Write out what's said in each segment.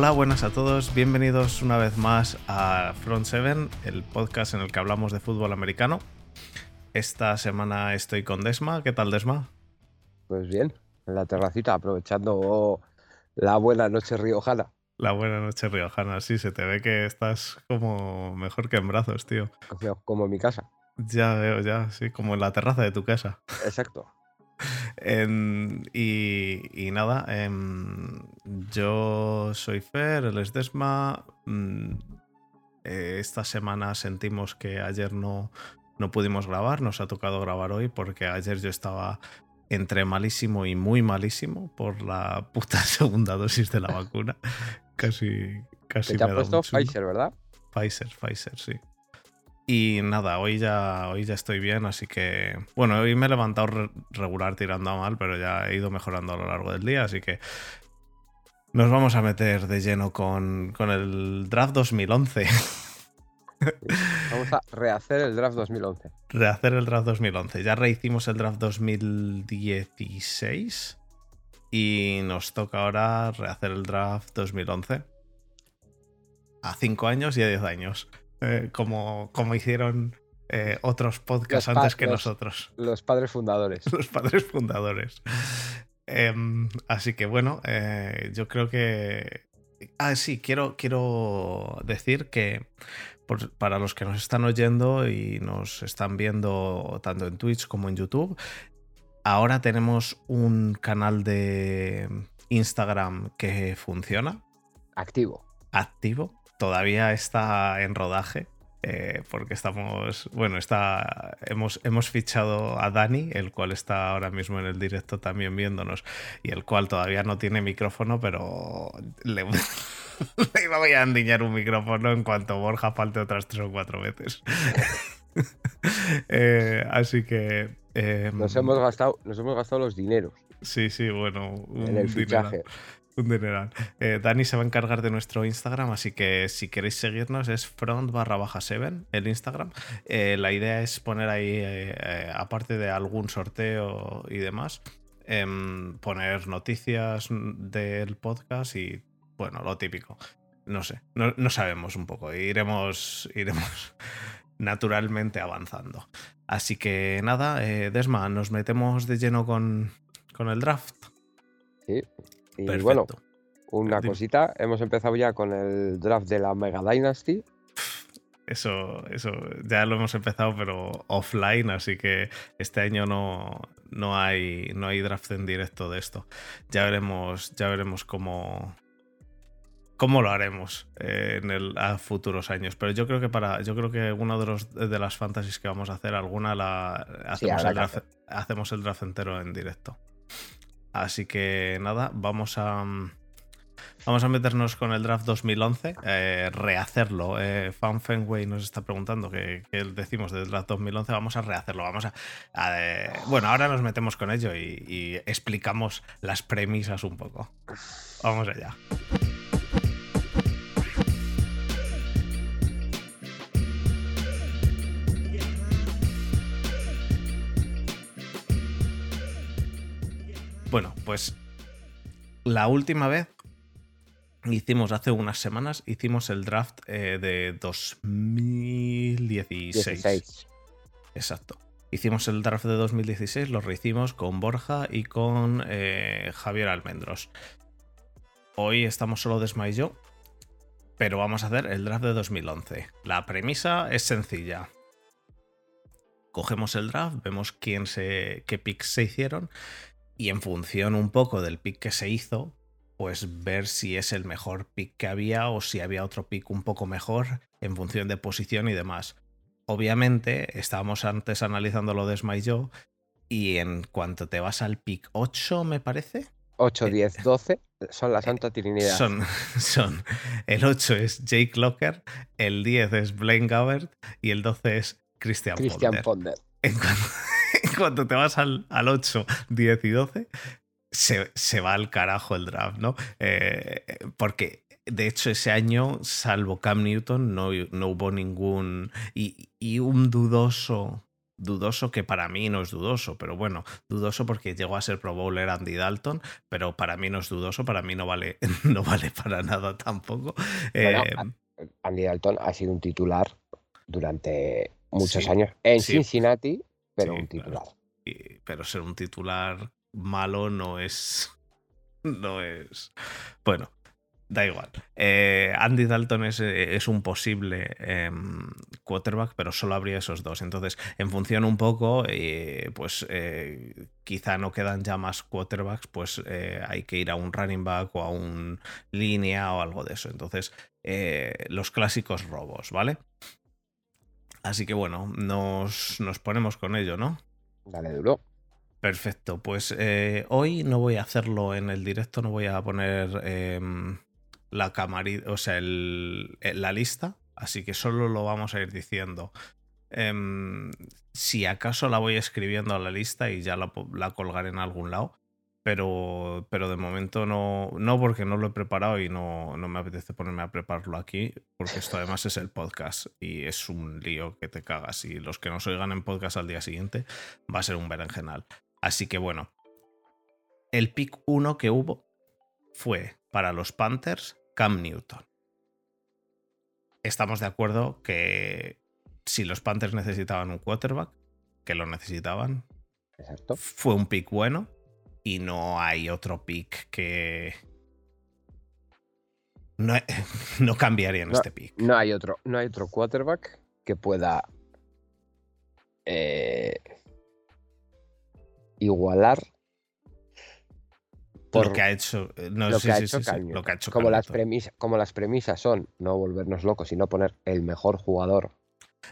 Hola, buenas a todos. Bienvenidos una vez más a Front Seven, el podcast en el que hablamos de fútbol americano. Esta semana estoy con Desma. ¿Qué tal, Desma? Pues bien, en la terracita, aprovechando la buena noche riojana. La buena noche riojana, sí, se te ve que estás como mejor que en brazos, tío. Como en mi casa. Ya veo, ya, sí, como en la terraza de tu casa. Exacto. Y, nada, em, yo soy Fer, él es Desma. Mm, eh, esta semana sentimos que ayer no, no pudimos grabar, nos ha tocado grabar hoy porque ayer yo estaba entre malísimo y muy malísimo por la puta segunda dosis de la vacuna. casi, casi. te ha puesto Pfizer, ¿verdad? Pfizer, Pfizer, sí. Y nada, hoy ya, hoy ya estoy bien, así que. Bueno, hoy me he levantado regular tirando a mal, pero ya he ido mejorando a lo largo del día, así que. Nos vamos a meter de lleno con, con el draft 2011. Vamos a rehacer el draft 2011. Rehacer el draft 2011. Ya rehicimos el draft 2016 y nos toca ahora rehacer el draft 2011. A 5 años y a 10 años. Eh, como, como hicieron eh, otros podcasts antes que nosotros. Los padres fundadores. Los padres fundadores. Em, así que bueno, eh, yo creo que... Ah, sí, quiero, quiero decir que para los que nos están oyendo y nos están viendo tanto en Twitch como en YouTube, ahora tenemos un canal de Instagram que funciona. Activo. Activo todavía está en rodaje. Eh, porque estamos, bueno, está, hemos, hemos fichado a Dani, el cual está ahora mismo en el directo también viéndonos, y el cual todavía no tiene micrófono, pero le, le voy a endiñar un micrófono en cuanto Borja falte otras tres o cuatro veces. Eh, así que... Em, nos, hemos gastado, nos hemos gastado los dineros. Sí, sí, bueno. en el fichaje. Un. Eh, Dani se va a encargar de nuestro Instagram, así que si queréis seguirnos es front barra baja 7 el Instagram. Eh, la idea es poner ahí, eh, aparte de algún sorteo y demás, em, poner noticias del podcast y, bueno, lo típico. No sé, no, sabemos un poco. Iremos, iremos naturalmente avanzando. Así que nada, Desma, nos metemos de lleno con, con el draft. Sí, y bueno, una cosita, hemos empezado ya con el draft de la Mega Dynasty. Eso, eso, ya lo hemos empezado, pero offline, así que este año no, no, hay, no hay draft en directo de esto. Ya veremos, ya veremos cómo, cómo lo haremos eh, en el, a futuros años. Pero yo creo que para, yo creo que una de, los, de las fantasies que vamos a hacer, alguna la hacemos, el draft, hacemos el draft entero en directo. Así que nada, vamos a. Mm, vamos a meternos con el draft 2011, eh, rehacerlo. Eh, Fan Fenway nos está preguntando qué decimos del draft 2011. Vamos a rehacerlo. Vamos a. Eh, bueno, ahora nos metemos con ello y explicamos las premisas un poco. Vamos allá. Bueno, pues la última vez hicimos, hace unas semanas, hicimos el draft eh, de 2016. Exacto. Hicimos el draft de 2016, lo rehicimos con Borja y con eh, Javier Almendros. Hoy estamos solo Desma y yo, pero vamos a hacer el draft de 2011. La premisa es sencilla. Cogemos el draft, vemos quién se, qué picks se hicieron y en función un poco del pick que se hizo, pues ver si es el mejor pick que había o si había otro pick un poco mejor en función de posición y demás. Obviamente, estábamos antes analizando lo de yo, y en cuanto te vas al pick 8, me parece. 8, 10, 12 son la Santa Trinidad. Son, son. El 8 es Jake Locker, el 10 es Blaine Gabbert y el 12 es Christian, Christian Ponder. En cuanto, cuando te vas al, 8, 10 y 12, se, va al carajo el draft, ¿no? Eh, porque de hecho ese año, salvo Cam Newton, no, no hubo ningún... Y, un dudoso dudoso que para mí no es dudoso, pero bueno, dudoso porque llegó a ser Pro Bowler Andy Dalton, pero para mí no es dudoso, para mí no vale, no vale para nada tampoco. Eh, Andy Dalton ha sido un titular durante muchos años en Cincinnati, pero un titular. pero ser un titular malo no es. No es. Bueno, Da igual. Eh, Andy Dalton es, eh, un posible em, quarterback, pero solo habría esos dos. Entonces, en función un poco, eh, pues quizá no quedan ya más quarterbacks, pues hay que ir a un running back o a un línea o algo de eso. Entonces, los clásicos robos, ¿vale? Así que bueno, nos, nos ponemos con ello, ¿no? Dale duro. Perfecto, pues hoy no voy a hacerlo en el directo, no voy a poner em, la camarita, o sea, el, eh, la lista, así que solo lo vamos a ir diciendo. Em, si acaso la voy escribiendo a la lista y ya la, la, colgaré en algún lado, pero, pero de momento no, no porque no lo he preparado y no, no me apetece ponerme a prepararlo aquí, porque esto además es el podcast y es un lío que te cagas y los que nos oigan en podcast al día siguiente va a ser un berenjenal. Así que bueno, el pick 1 que hubo fue para los Panthers Cam Newton. Estamos de acuerdo que si los Panthers necesitaban un quarterback, que lo necesitaban, fue un pick bueno y no hay otro pick que no, no cambiaría en este pick. No hay otro, no hay otro quarterback que pueda eh, igualar lo que ha hecho, lo, que ha hecho como, las premisas, como las premisas son no volvernos locos y no poner el mejor jugador.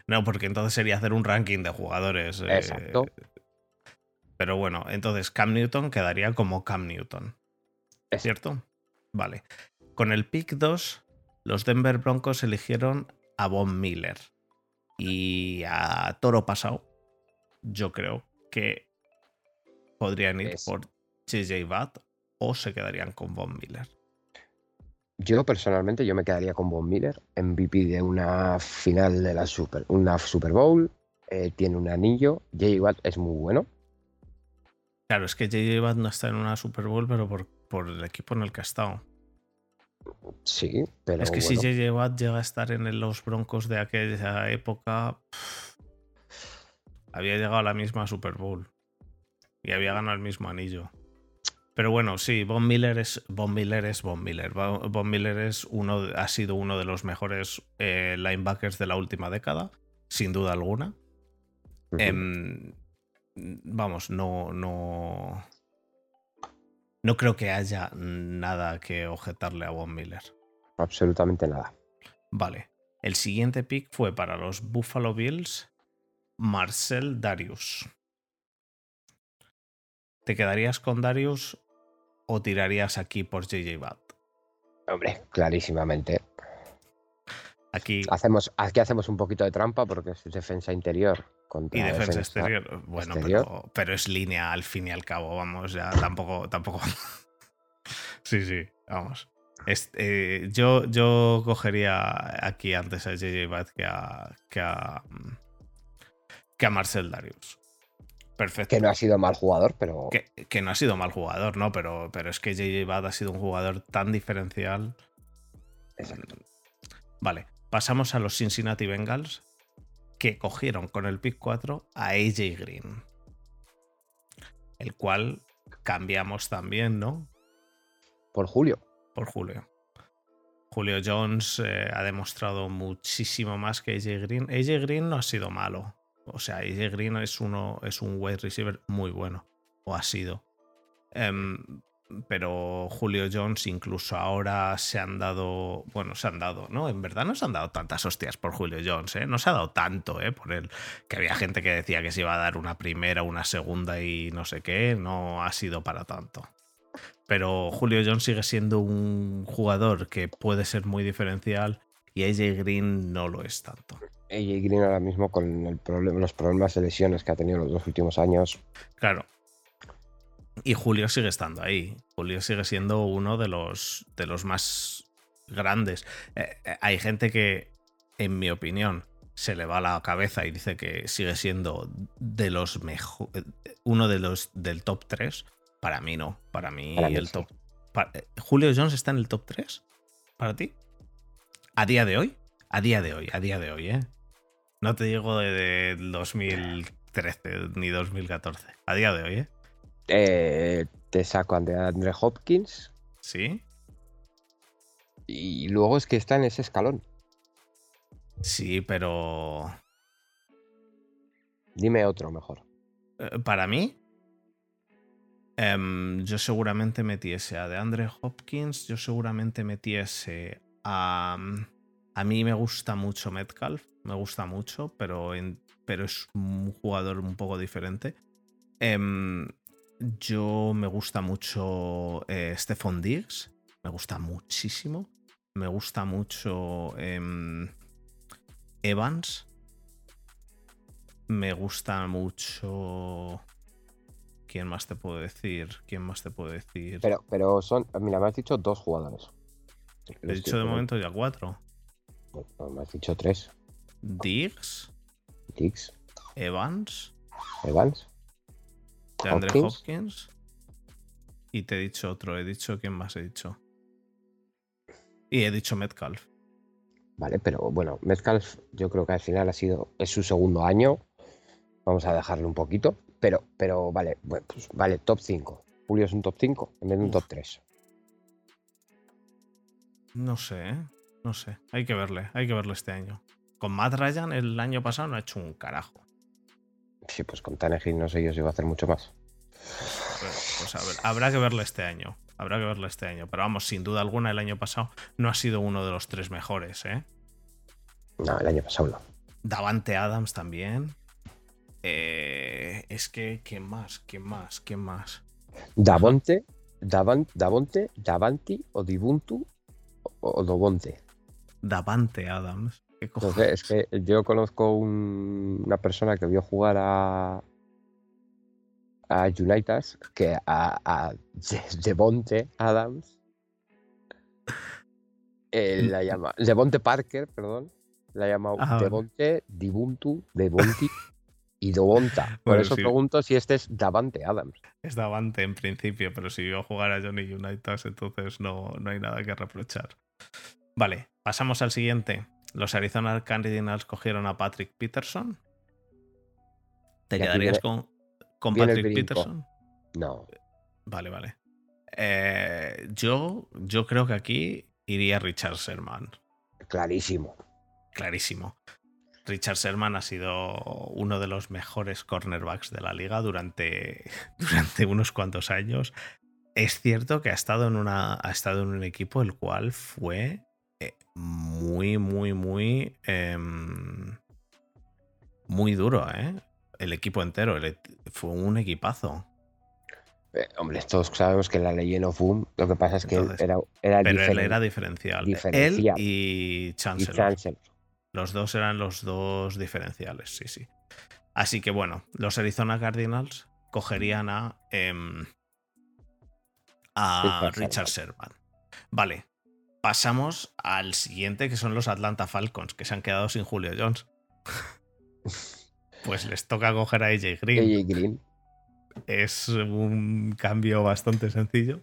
No, porque entonces sería hacer un ranking de jugadores. Eh, Exacto. Pero bueno, entonces Cam Newton quedaría como Cam Newton. ¿Es cierto? Vale. Con el pick 2, los Denver Broncos eligieron a Von Miller. Y a Toro pasado, yo creo que podrían ir por JJ Watt o se quedarían con Von Miller? Yo personalmente yo me quedaría con Von Miller, MVP de una final de la Super, una Super Bowl, eh, tiene un anillo, J.J. Watt es muy bueno. Claro, es que J.J. Watt no está en una Super Bowl, pero por, el equipo en el que ha estado. Sí, pero. Es que si J.J. Watt llega a estar en los Broncos de aquella época, había llegado a la misma Super Bowl y había ganado el mismo anillo. Pero bueno, sí, Von Miller es Von Miller es Von Miller. Von Miller es uno, ha sido uno de los mejores eh, linebackers de la última década, sin duda alguna. Em, vamos, no, no, no creo que haya nada que objetarle a Von Miller. Absolutamente nada. Vale. El siguiente pick fue para los Buffalo Bills, Marcel Darius. ¿Te quedarías con Darius o tirarías aquí por JJ Watt? Hombre, clarísimamente. Aquí hacemos, aquí hacemos un poquito de trampa porque es defensa interior contra y defensa, exterior. Bueno, Pero, es línea al fin y al cabo, vamos, ya tampoco, tampoco. sí, sí, vamos. Eh, yo, yo cogería aquí antes a JJ Watt que a, que a, que a Marcel Darius. Perfecto. Que no ha sido mal jugador, pero. Que, no ha sido mal jugador, ¿no? Pero, pero es que JJ Bad ha sido un jugador tan diferencial. Exacto. Vale, pasamos a los Cincinnati Bengals, que cogieron con el pick 4 a AJ Green. El cual cambiamos también, ¿no? Por Julio. Por Julio. Julio Jones eh, ha demostrado muchísimo más que AJ Green. AJ Green no ha sido malo. O sea, AJ Green es, uno, es un wide receiver muy bueno, o ha sido. Em, pero Julio Jones incluso ahora se han dado, bueno, se han dado, ¿no? En verdad no se han dado tantas hostias por Julio Jones, ¿eh? No se ha dado tanto, ¿eh? Por él, que había gente que decía que se iba a dar una primera, una segunda y no sé qué, no ha sido para tanto. Pero Julio Jones sigue siendo un jugador que puede ser muy diferencial y AJ Green no lo es tanto. AJ Green ahora mismo con el problema, los problemas de lesiones que ha tenido los dos últimos años. Claro. Y Julio sigue estando ahí. Julio sigue siendo uno de los, de los más grandes. Eh, eh, hay gente que, en mi opinión, se le va la cabeza y dice que sigue siendo de los mejor, uno de los del top 3. Para mí no. Para mí Para mí el sí. top. eh, ¿Julio Jones está en el top 3? ¿Para ti? ¿A día de hoy? A día de hoy, a día de hoy, ¿eh? No te digo de, de 2013 ni 2014. A día de hoy, ¿eh? Eh, te saco a Andre Hopkins Sí. y luego es que está en ese escalón. Sí, pero. Dime otro mejor. Eh, Para mí, em, yo seguramente metiese a DeAndre Hopkins, yo seguramente metiese a... A mí me gusta mucho Metcalf, me gusta mucho, pero, en- pero es un jugador un poco diferente. Em, yo me gusta mucho eh, Stephon Diggs, me gusta muchísimo. Me gusta mucho em, Evans. Me gusta mucho. ¿Quién más te puedo decir? ¿Quién más te puedo decir? Pero, pero son, mira, me has dicho dos jugadores. He dicho de momento ya cuatro. me has dicho tres. Diggs, Dix, Evans, Evans, de Andre Hopkins. Hopkins. Y te he dicho otro. He dicho quién más he dicho. Y he dicho Metcalf. Vale, pero bueno, Metcalf yo creo que al final ha sido, es su segundo año. Vamos a dejarle un poquito. Pero, pero vale, bueno, pues vale, top 5. Julio es un top 5 en vez de un Uf. top 3. No sé, ¿eh? No sé. Hay que verle. Hay que verle este año. Con Matt Ryan el año pasado no ha hecho un carajo. Sí, pues con Tannehill no sé yo si va a hacer mucho más. Pues a ver, habrá que verle este año. Habrá que verle este año. Pero vamos, sin duda alguna, el año pasado no ha sido uno de los tres mejores, ¿eh? No, el año pasado no. Davante Adams también. Eh, es que, ¿quién más? ¿Quién más? ¿Quién más? Davonte, Davan- Davonte, Davanti o Dibuntu o, o Dobonte. Davante Adams. Sé, es que yo conozco un- una persona que vio jugar a a United que a, a Devonte Adams eh, la llama Devonte Parker, perdón, la ha llamado Ah. Devonte, Dibuntu, Devonti y Dobonta. Por Bueno, eso sí. pregunto si este es Davante Adams. Es Davante en principio, pero si vio jugar a Johnny United, entonces no, no hay nada que reprochar. Vale, pasamos al siguiente. Los Arizona Cardinals cogieron a Patrick Peterson. ¿Te quedarías con, con Patrick. Peterson? No, Vale, vale. Eh, yo, yo creo que aquí iría Richard Sherman. clarísimo. Clarísimo. Richard Sherman ha sido uno de los mejores cornerbacks de la liga durante, durante unos cuantos años. Es cierto que ha estado en, una, ha estado en un equipo el cual fue muy, muy, muy. em, muy duro, ¿eh? El equipo entero. el fue un equipazo. Eh, hombre, todos sabemos que la Legend of Boom, lo que pasa es que Entonces, era, era Pero él era diferencial. diferencial. Él y y Chancellor. Los dos eran los dos diferenciales, sí, sí. Así que bueno, los Arizona Cardinals cogerían a, em, a Richard Richard Sherman. Vale, pasamos al siguiente, que son los Atlanta Falcons, que se han quedado sin Julio Jones. Pues les toca coger a AJ Green. AJ Green. Es un cambio bastante sencillo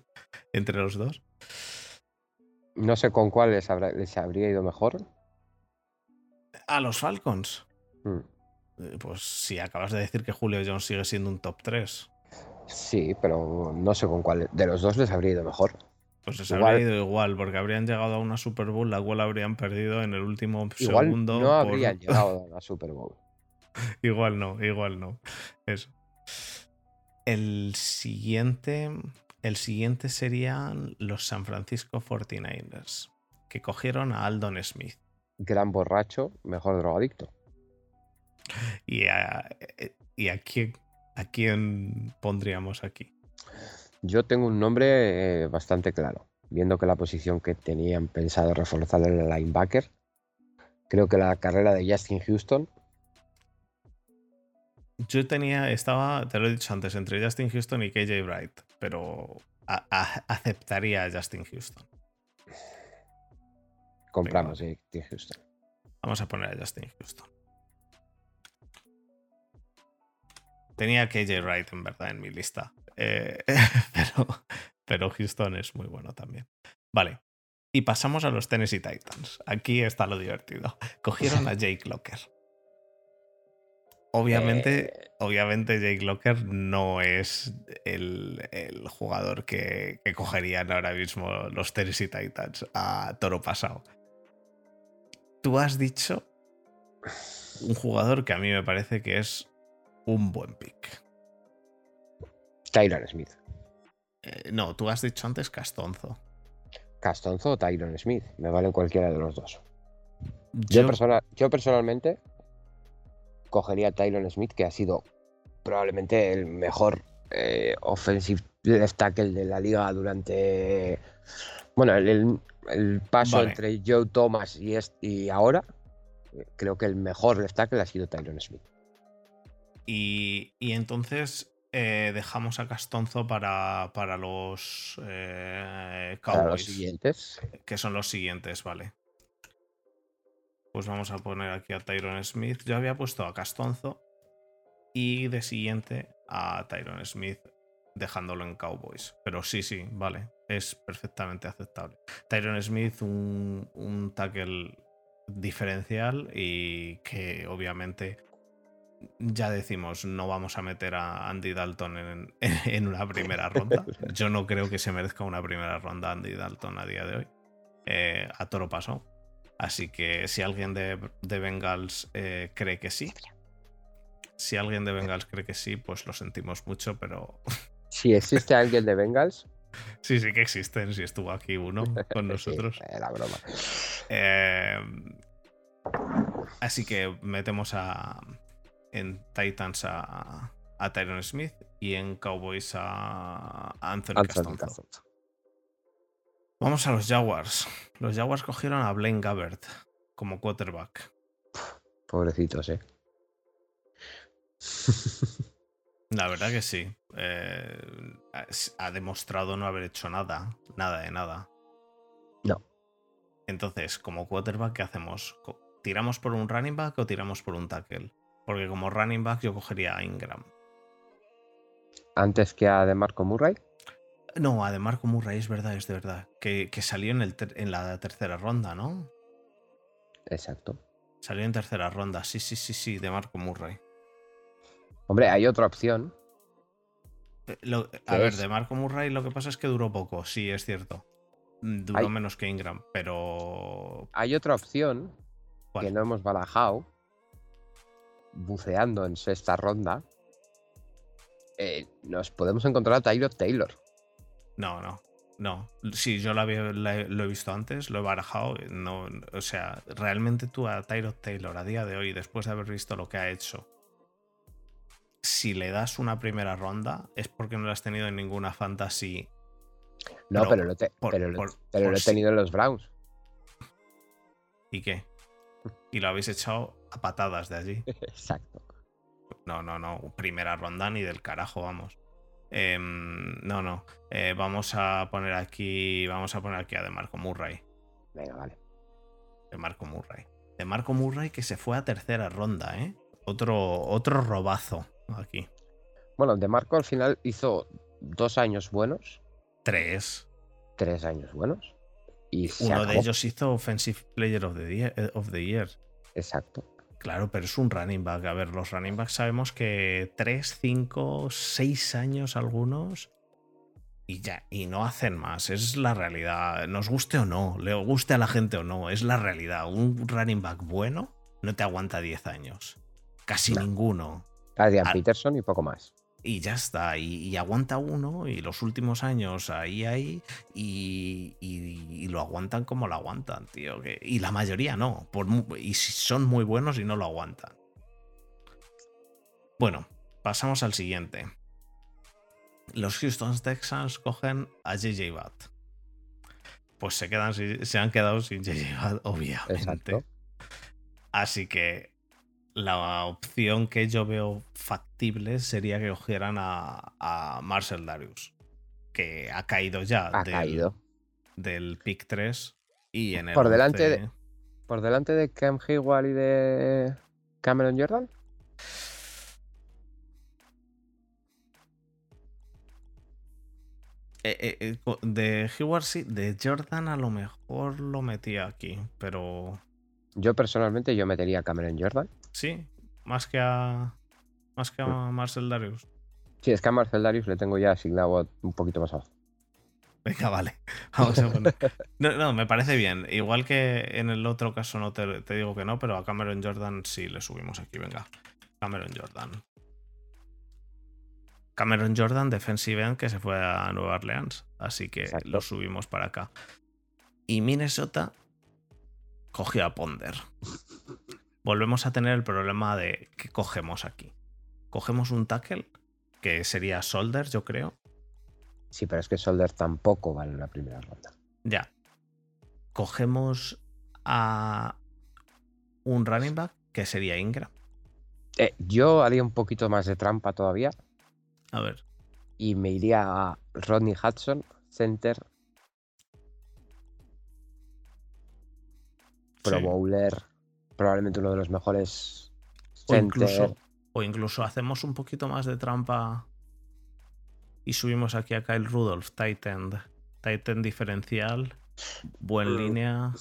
entre los dos. No sé con cuál les, habrá- les habría ido mejor. A los Falcons. Mm, Eh, Pues si acabas de decir que Julio Jones sigue siendo un top 3. Sí, pero no sé con cuál. De los dos les habría ido mejor. Pues les Igual- habría ido igual, porque habrían llegado a una Super Bowl, la cual habrían perdido en el último Igual segundo. no por- habrían llegado a la Super Bowl. Igual no, igual no. Eso. El siguiente. El siguiente serían los San Francisco 49ers, que cogieron a Aldon Smith. Gran borracho, mejor drogadicto. ¿Y a, y a quién, a quién pondríamos aquí? Yo tengo un nombre eh, bastante claro, viendo que la posición que tenían pensado reforzar el linebacker. Creo que la carrera de Justin Houston. Yo tenía, estaba, te lo he dicho antes, entre Justin Houston y KJ Wright, pero aceptaría a Justin Houston. Compramos Venga. Eh, Justin Houston. Vamos a poner a Justin Houston. Tenía KJ Wright en verdad en mi lista. Eh, pero, pero Houston es muy bueno también. Vale. Y pasamos a los Tennessee Titans. Aquí está lo divertido. Cogieron a Jake Locker. Obviamente, Eh. obviamente Jake Locker no es el, el jugador que, que cogerían ahora mismo los Tennessee Titans a toro pasado. Tú has dicho un jugador que a mí me parece que es un buen pick. Tyron Smith. Eh, no, tú has dicho antes Castonzo. Castonzo o Tyron Smith. Me valen cualquiera de los dos. Yo, Yo, persona- yo personalmente cogería a Tyron Smith, que ha sido probablemente el mejor eh, offensive left tackle de la liga durante. Bueno, el, el- el paso Vale. entre Joe Thomas y, est- y ahora. Creo que el mejor left tackle ha sido Tyron Smith. y, y entonces eh, dejamos a Castonzo para, para los eh, Para los Cowboys, siguientes. que son los siguientes, vale. Pues vamos a poner aquí a Tyron Smith. Yo había puesto a Castonzo y de siguiente a Tyron Smith dejándolo en Cowboys. Pero sí, sí, vale. Es perfectamente aceptable. Tyron Smith, un, un tackle diferencial y que obviamente ya decimos, no vamos a meter a Andy Dalton en, en una primera ronda. Yo no creo que se merezca una primera ronda Andy Dalton a día de hoy. Eh, a toro pasó. Así que si alguien de, de Bengals eh, cree que sí, si alguien de Bengals cree que sí, pues lo sentimos mucho, pero Si existe alguien de Bengals. sí, sí que existen. Si estuvo aquí uno con sí, nosotros. era broma. Eh, así que metemos a en Titans a, a Tyron Smith y en Cowboys a, Anthony, Anthony Castonzo. Vamos a los Jaguars. Los Jaguars cogieron a Blaine Gabbert como quarterback. Pobrecitos, eh. La verdad que sí. Eh, ha- demostrado no haber hecho nada. Nada de nada. No. Entonces, como quarterback, ¿qué hacemos? ¿Tiramos por un running back o tiramos por un tackle? Porque como running back yo cogería a Ingram. Antes que a DeMarco Murray. No, a DeMarco Murray es verdad, es de verdad. Que, que salió en, el en la tercera ronda, ¿no? Exacto. Salió en tercera ronda. Sí, sí, sí, sí, DeMarco Murray. Hombre, hay otra opción. Eh, lo- a ¿Qué ver, es? de Marco Murray lo que pasa es que duró poco, sí, es cierto. Mm, Duró Hay- menos que Ingram, pero. Hay otra opción ¿cuál? que no hemos barajado. Buceando en sexta ronda. eh, nos podemos encontrar a Tyrod Taylor. No, no. No. Sí, yo lo, había- lo he visto antes, lo he barajado. No, o sea, realmente tú a Tyrod Taylor a día de hoy, después de haber visto lo que ha hecho, si le das una primera ronda, es porque no lo has tenido en ninguna fantasy. No, Pero pero, lo, te- por- pero por- pero por lo he tenido en los Browns. ¿Y qué? Y lo habéis echado a patadas de allí. Exacto. No, no, no. Primera ronda ni del carajo, vamos. Em, no, no. Eh, vamos a poner aquí. Vamos a poner aquí a De Marco Murray. Venga, vale. De Marco Murray. De Marco Murray que se fue a tercera ronda, ¿eh? Otro, otro robazo aquí. Bueno, de Marco al final hizo dos años buenos, Tres. tres años buenos. Y Uno de ellos hizo Offensive Player of the, Year, eh, of the Year. Exacto. Claro, pero es un running back. A ver, los running backs sabemos que 3, 5, 6 años algunos y ya, y no hacen más. Es la realidad. Nos guste o no, le guste a la gente o no, es la realidad. Un running back bueno no te aguanta 10 años. Casi No. ninguno. Adrian Al- Peterson y poco más. Y ya está. Y, y aguanta uno y los últimos años ahí, ahí. Y, y- y lo aguantan como lo aguantan, tío. que- y la mayoría no. Por y si son muy buenos y no lo aguantan. Bueno, pasamos al siguiente. Los Houston Texans cogen a JJ Watt. Pues se, quedan, se han quedado sin JJ Watt, obviamente. Exacto. Así que la opción que yo veo factible sería que cogieran a, Marcel Darius, que ha caído ya ha del, caído. del pick 3 y en el por delante de, por delante de Cam Hewell y de Cameron Jordan. Eh, eh, eh, de Heward sí, de Jordan a lo mejor lo metía aquí, pero yo personalmente yo metería a Cameron Jordan sí, más que a más que a Marcel Darius. Sí, es que a Marcel Darius le tengo ya asignado un poquito más abajo. Venga, vale. Vamos a poner. No, no, me parece bien. Igual que en el otro caso no te, te digo que no, pero a Cameron Jordan sí le subimos aquí. Venga. Cameron Jordan. Cameron Jordan, defensive end, que se fue a Nueva Orleans. Así que Exacto. lo subimos para acá. Y Minnesota cogió a Ponder. Volvemos a tener el problema de qué cogemos aquí. Cogemos un tackle, que sería Solder, yo creo. Sí, pero es que Solder tampoco vale en la primera ronda. Ya. Cogemos a un running back, que sería Ingram. Eh, yo haría un poquito más de trampa todavía A ver. y me iría a Rodney Hudson, center, Pro sí. Bowler, probablemente uno de los mejores O incluso, o incluso hacemos un poquito más de trampa y subimos aquí a Kyle Rudolph, tight end. Tight end diferencial, buen Mm. línea,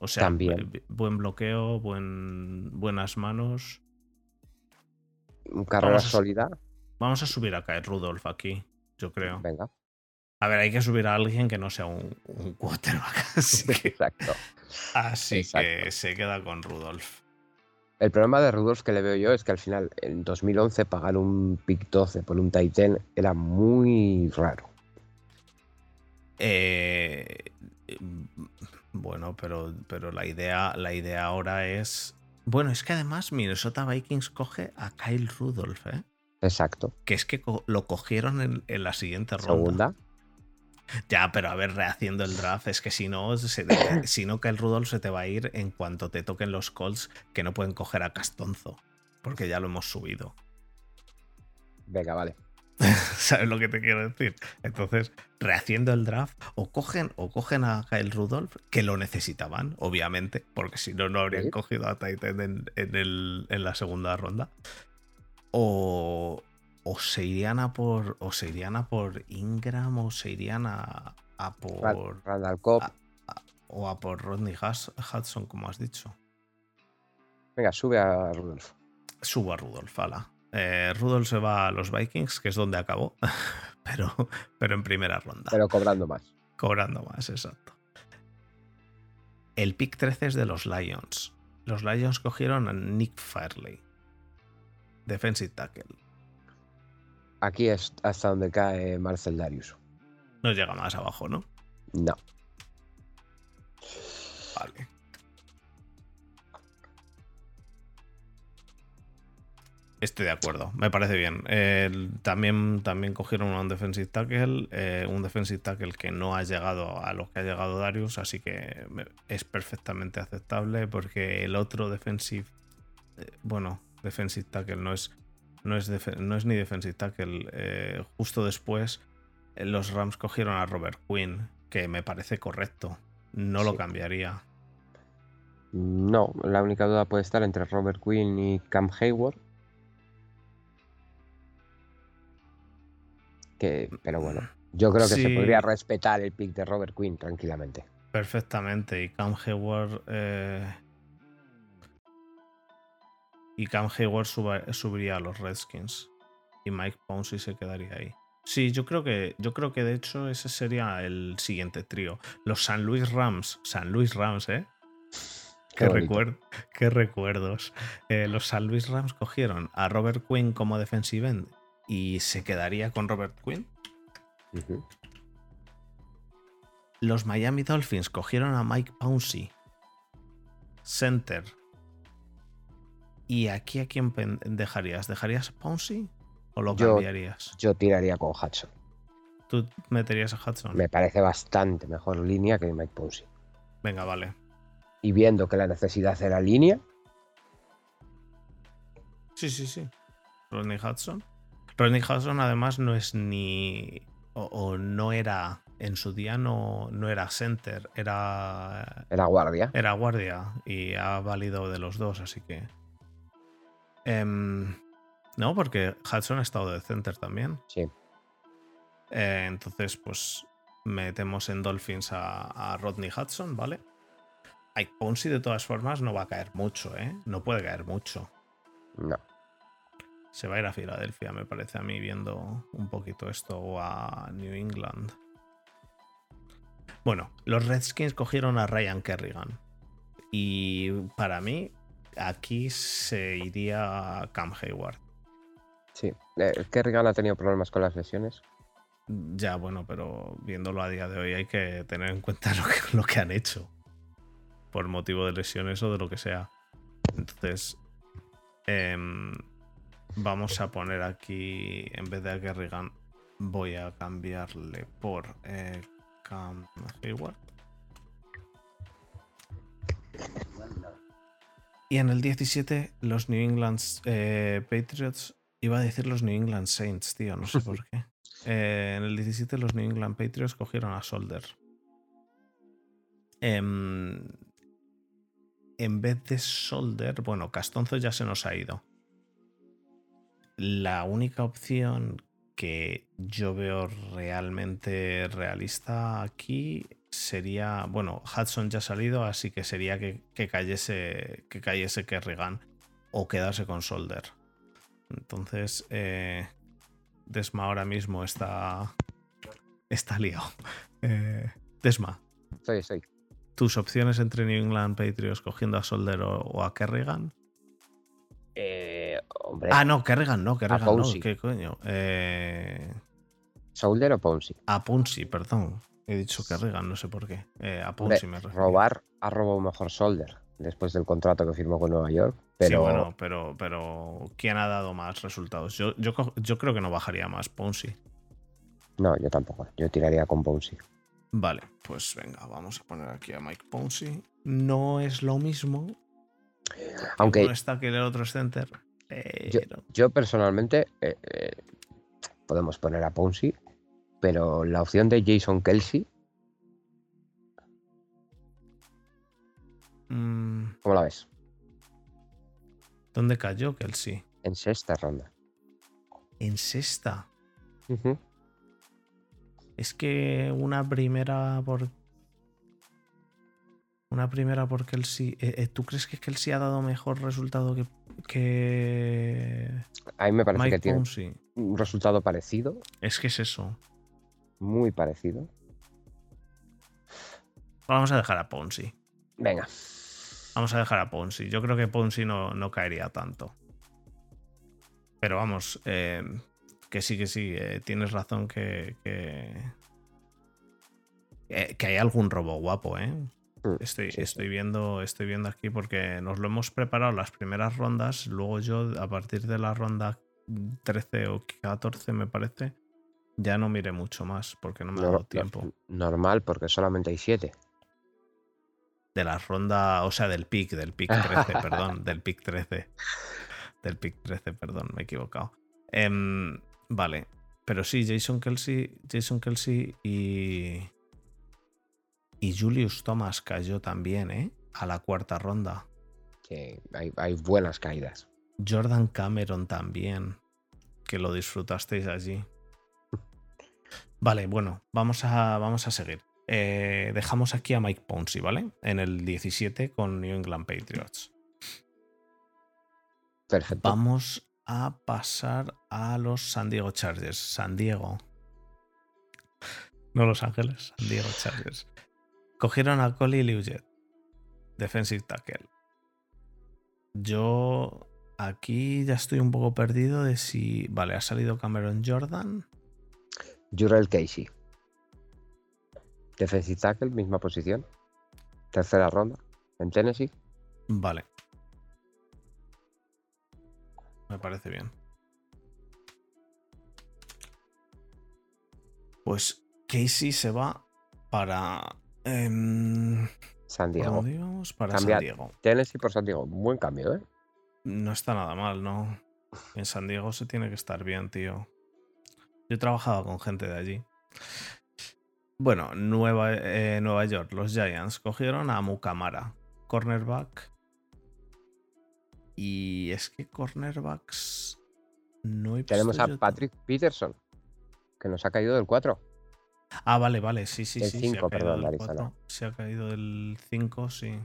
o sea, También. bu- buen bloqueo, buen, buenas manos. Un carrera Vamos a- sólida. Vamos a subir a Kyle Rudolph aquí, yo creo. Venga. A ver, hay que subir a alguien que no sea un, un quarterback. Así que, Exacto. así que se queda con Rudolph. El problema de Rudolph que le veo yo es que al final, en 2011, pagar un pick 12 por un Titan era muy raro. Eh, bueno, pero, pero la, idea, la idea ahora es. Bueno, es que además Minnesota Vikings coge a Kyle Rudolph, ¿eh? Exacto. Que es que lo cogieron en, en la siguiente ronda. Segunda. Ya, pero a ver, rehaciendo el draft, es que si no, se te- si no, Kyle Rudolph se te va a ir en cuanto te toquen los Colts que no pueden coger a Castonzo. Porque ya lo hemos subido. Venga, vale. ¿Sabes lo que te quiero decir? Entonces, rehaciendo el draft, o cogen, o cogen a Kyle Rudolph, que lo necesitaban, obviamente, porque si no, no habrían Sí. cogido a Titan en, en el- en la segunda ronda. O, o se irían a por. O se irían a por Ingram, o se irían a, a por. Randall Cobb. O a por Rodney Hudson, como has dicho. Venga, sube a Rudolph. Subo a Rudolph, ala. Eh, Rudolph se va a los Vikings, que es donde acabó, pero, pero en primera ronda. Pero cobrando más. Cobrando más, exacto. El pick 13 es de los Lions. Los Lions cogieron a Nick Fairley. Defensive tackle. Aquí es hasta donde cae Marcel Darius. No llega más abajo, ¿no? No. Vale. Estoy de acuerdo, me parece bien. También, también cogieron un defensive tackle, eh, un defensive tackle que no ha llegado a lo que ha llegado Darius, así que es perfectamente aceptable porque el otro defensive, eh, bueno, defensive tackle no es, no es, no es ni defensive tackle. eh, justo después eh, los Rams cogieron a Robert Quinn, que me parece correcto. No lo cambiaría. No, la única duda puede estar entre Robert Quinn y Cam Hayward. Que, pero bueno, yo creo que se podría respetar el pick de Robert Quinn tranquilamente. Perfectamente. Y Cam Hayward. eh, Y Cam Hayward suba- subiría a los Redskins. Y Mike Pouncey se quedaría ahí. Sí, yo creo que. Yo creo que de hecho ese sería el siguiente trío. Los San Luis Rams. San Luis Rams, ¿eh? Qué, Qué bonito. recuer- qué recuerdos. Eh, los San Luis Rams cogieron a Robert Quinn como defensive end y se quedaría con Robert Quinn. Los Miami Dolphins cogieron a Mike Pouncey, center. ¿Y aquí a quién dejarías? ¿Dejarías a Pouncey o lo Yo- cambiarías? Yo tiraría con Hudson. ¿Tú meterías a Hudson? Me parece bastante mejor línea que Mike Pouncey. Venga, vale. Y viendo que la necesidad era línea, Sí, sí, sí. Rodney Hudson. Rodney Hudson además no es ni... O, o no era... En su día no, no era center, era era guardia. Era guardia y ha valido de los dos, así que. Em, no, porque Hudson ha estado de center también. Sí. Eh, entonces, pues metemos en Dolphins a, a Rodney Hudson, ¿vale? Ike Ponzi, de todas formas, no va a caer mucho, ¿eh? No puede caer mucho. No. Se va a ir a Filadelfia, me parece a mí, viendo un poquito esto, o a New England. Bueno, los Redskins cogieron a Ryan Kerrigan. Y para mí, aquí se iría Cam Hayward. Sí, eh, Kerrigan ha tenido problemas con las lesiones. Ya, bueno, pero viéndolo a día de hoy hay que tener en cuenta lo que, lo que han hecho. Por motivo de lesiones o de lo que sea. Entonces, em, vamos a poner aquí, en vez de a Kerrigan, voy a cambiarle por eh, Cam Hayward. Y en el 17, los New England eh, Patriots. Iba a decir los New England Saints, tío, no sé por qué. Eh, en el 17, los New England Patriots cogieron a Solder. Em, en vez de Solder, bueno, Castonzo ya se nos ha ido. La única opción que yo veo realmente realista aquí sería, bueno, Hudson ya ha salido, así que sería que, cayese que cayese Kerrigan o quedarse con Solder. Entonces, eh, Desma ahora mismo está está liado. Eh, Desma. Sí, sí. ¿Tus opciones entre New England Patriots cogiendo a Solder o, a Kerrigan? Eh, hombre. Ah, no, Kerrigan no, Kerrigan no. ¿Qué coño? Eh... ¿Solder o Ponzi? A Ponzi, perdón. He dicho que Regan, no sé por qué. Eh, a Ponzi me refiero. Robar ha robado mejor Solder después del contrato que firmó con Nueva York. Pero... Sí, bueno, pero, pero ¿quién ha dado más resultados? Yo, yo, yo creo que no bajaría más Ponzi. No, yo tampoco. Yo tiraría con Ponzi. Vale, pues venga, vamos a poner aquí a Mike Ponzi. No es lo mismo. Aunque. No está que el otro center. Yo, personalmente. Eh, eh, podemos poner a Ponzi pero la opción de Jason Kelsey. Mm. ¿Cómo la ves? ¿Dónde cayó Kelsey? En sexta ronda. ¿En sexta? Es que una primera por. Una primera por Kelsey. Eh, eh, ¿Tú crees que Kelsey ha dado mejor resultado que. que... A mí me parece que tiene un resultado parecido. Es que es eso muy parecido. Vamos a dejar a Ponzi. Venga. Vamos a dejar a Ponzi. Yo creo que Ponzi no, no caería tanto. Pero vamos, eh, que sí, que sí, eh, tienes razón que, que, que, hay algún robo guapo, ¿eh? Mm, estoy, estoy, Viendo, estoy viendo aquí porque nos lo hemos preparado las primeras rondas. Luego yo, a partir de la ronda 13 o 14, me parece, ya no mire mucho más porque no me ha dado tiempo. Normal, porque solamente hay siete. De la ronda, o sea, del pick, del pick 13, perdón, del pick 13. Del pick 13, perdón, me he equivocado. Em, vale, pero sí, Jason Kelsey, Jason Kelsey y. Y Julius Thomas cayó también, ¿eh? A la cuarta ronda. Sí, hay, hay buenas caídas. Jordan Cameron también, que lo disfrutasteis allí. Vale, bueno, vamos a, vamos a seguir. Eh, dejamos aquí a Mike Ponzi, ¿vale? En el 17 con New England Patriots. Perfecto. Vamos a pasar a los San Diego Chargers. San Diego. No Los Ángeles, San Diego Chargers. Cogieron a Coley Liuget, defensive tackle. Yo aquí ya estoy un poco perdido de si. Vale, ha salido Cameron Jordan. Jurel Casey. Defensive tackle, misma posición. Tercera ronda en Tennessee. Vale. Me parece bien. Pues Casey se va para em, San Diego. Para San Diego. Tennessee por San Diego. Buen cambio, ¿eh? No está nada mal, ¿no? En San Diego se tiene que estar bien, tío. Yo he trabajado con gente de allí. Bueno, Nueva, eh, Nueva York, los Giants cogieron a Mukamara, cornerback. Y es que cornerbacks no Tenemos a Patrick Peterson, que nos ha caído del 4. Ah, vale, vale, sí, sí, Del sí. cinco, se ha caído perdón, del Arizona. 4, Se ha caído del 5, sí.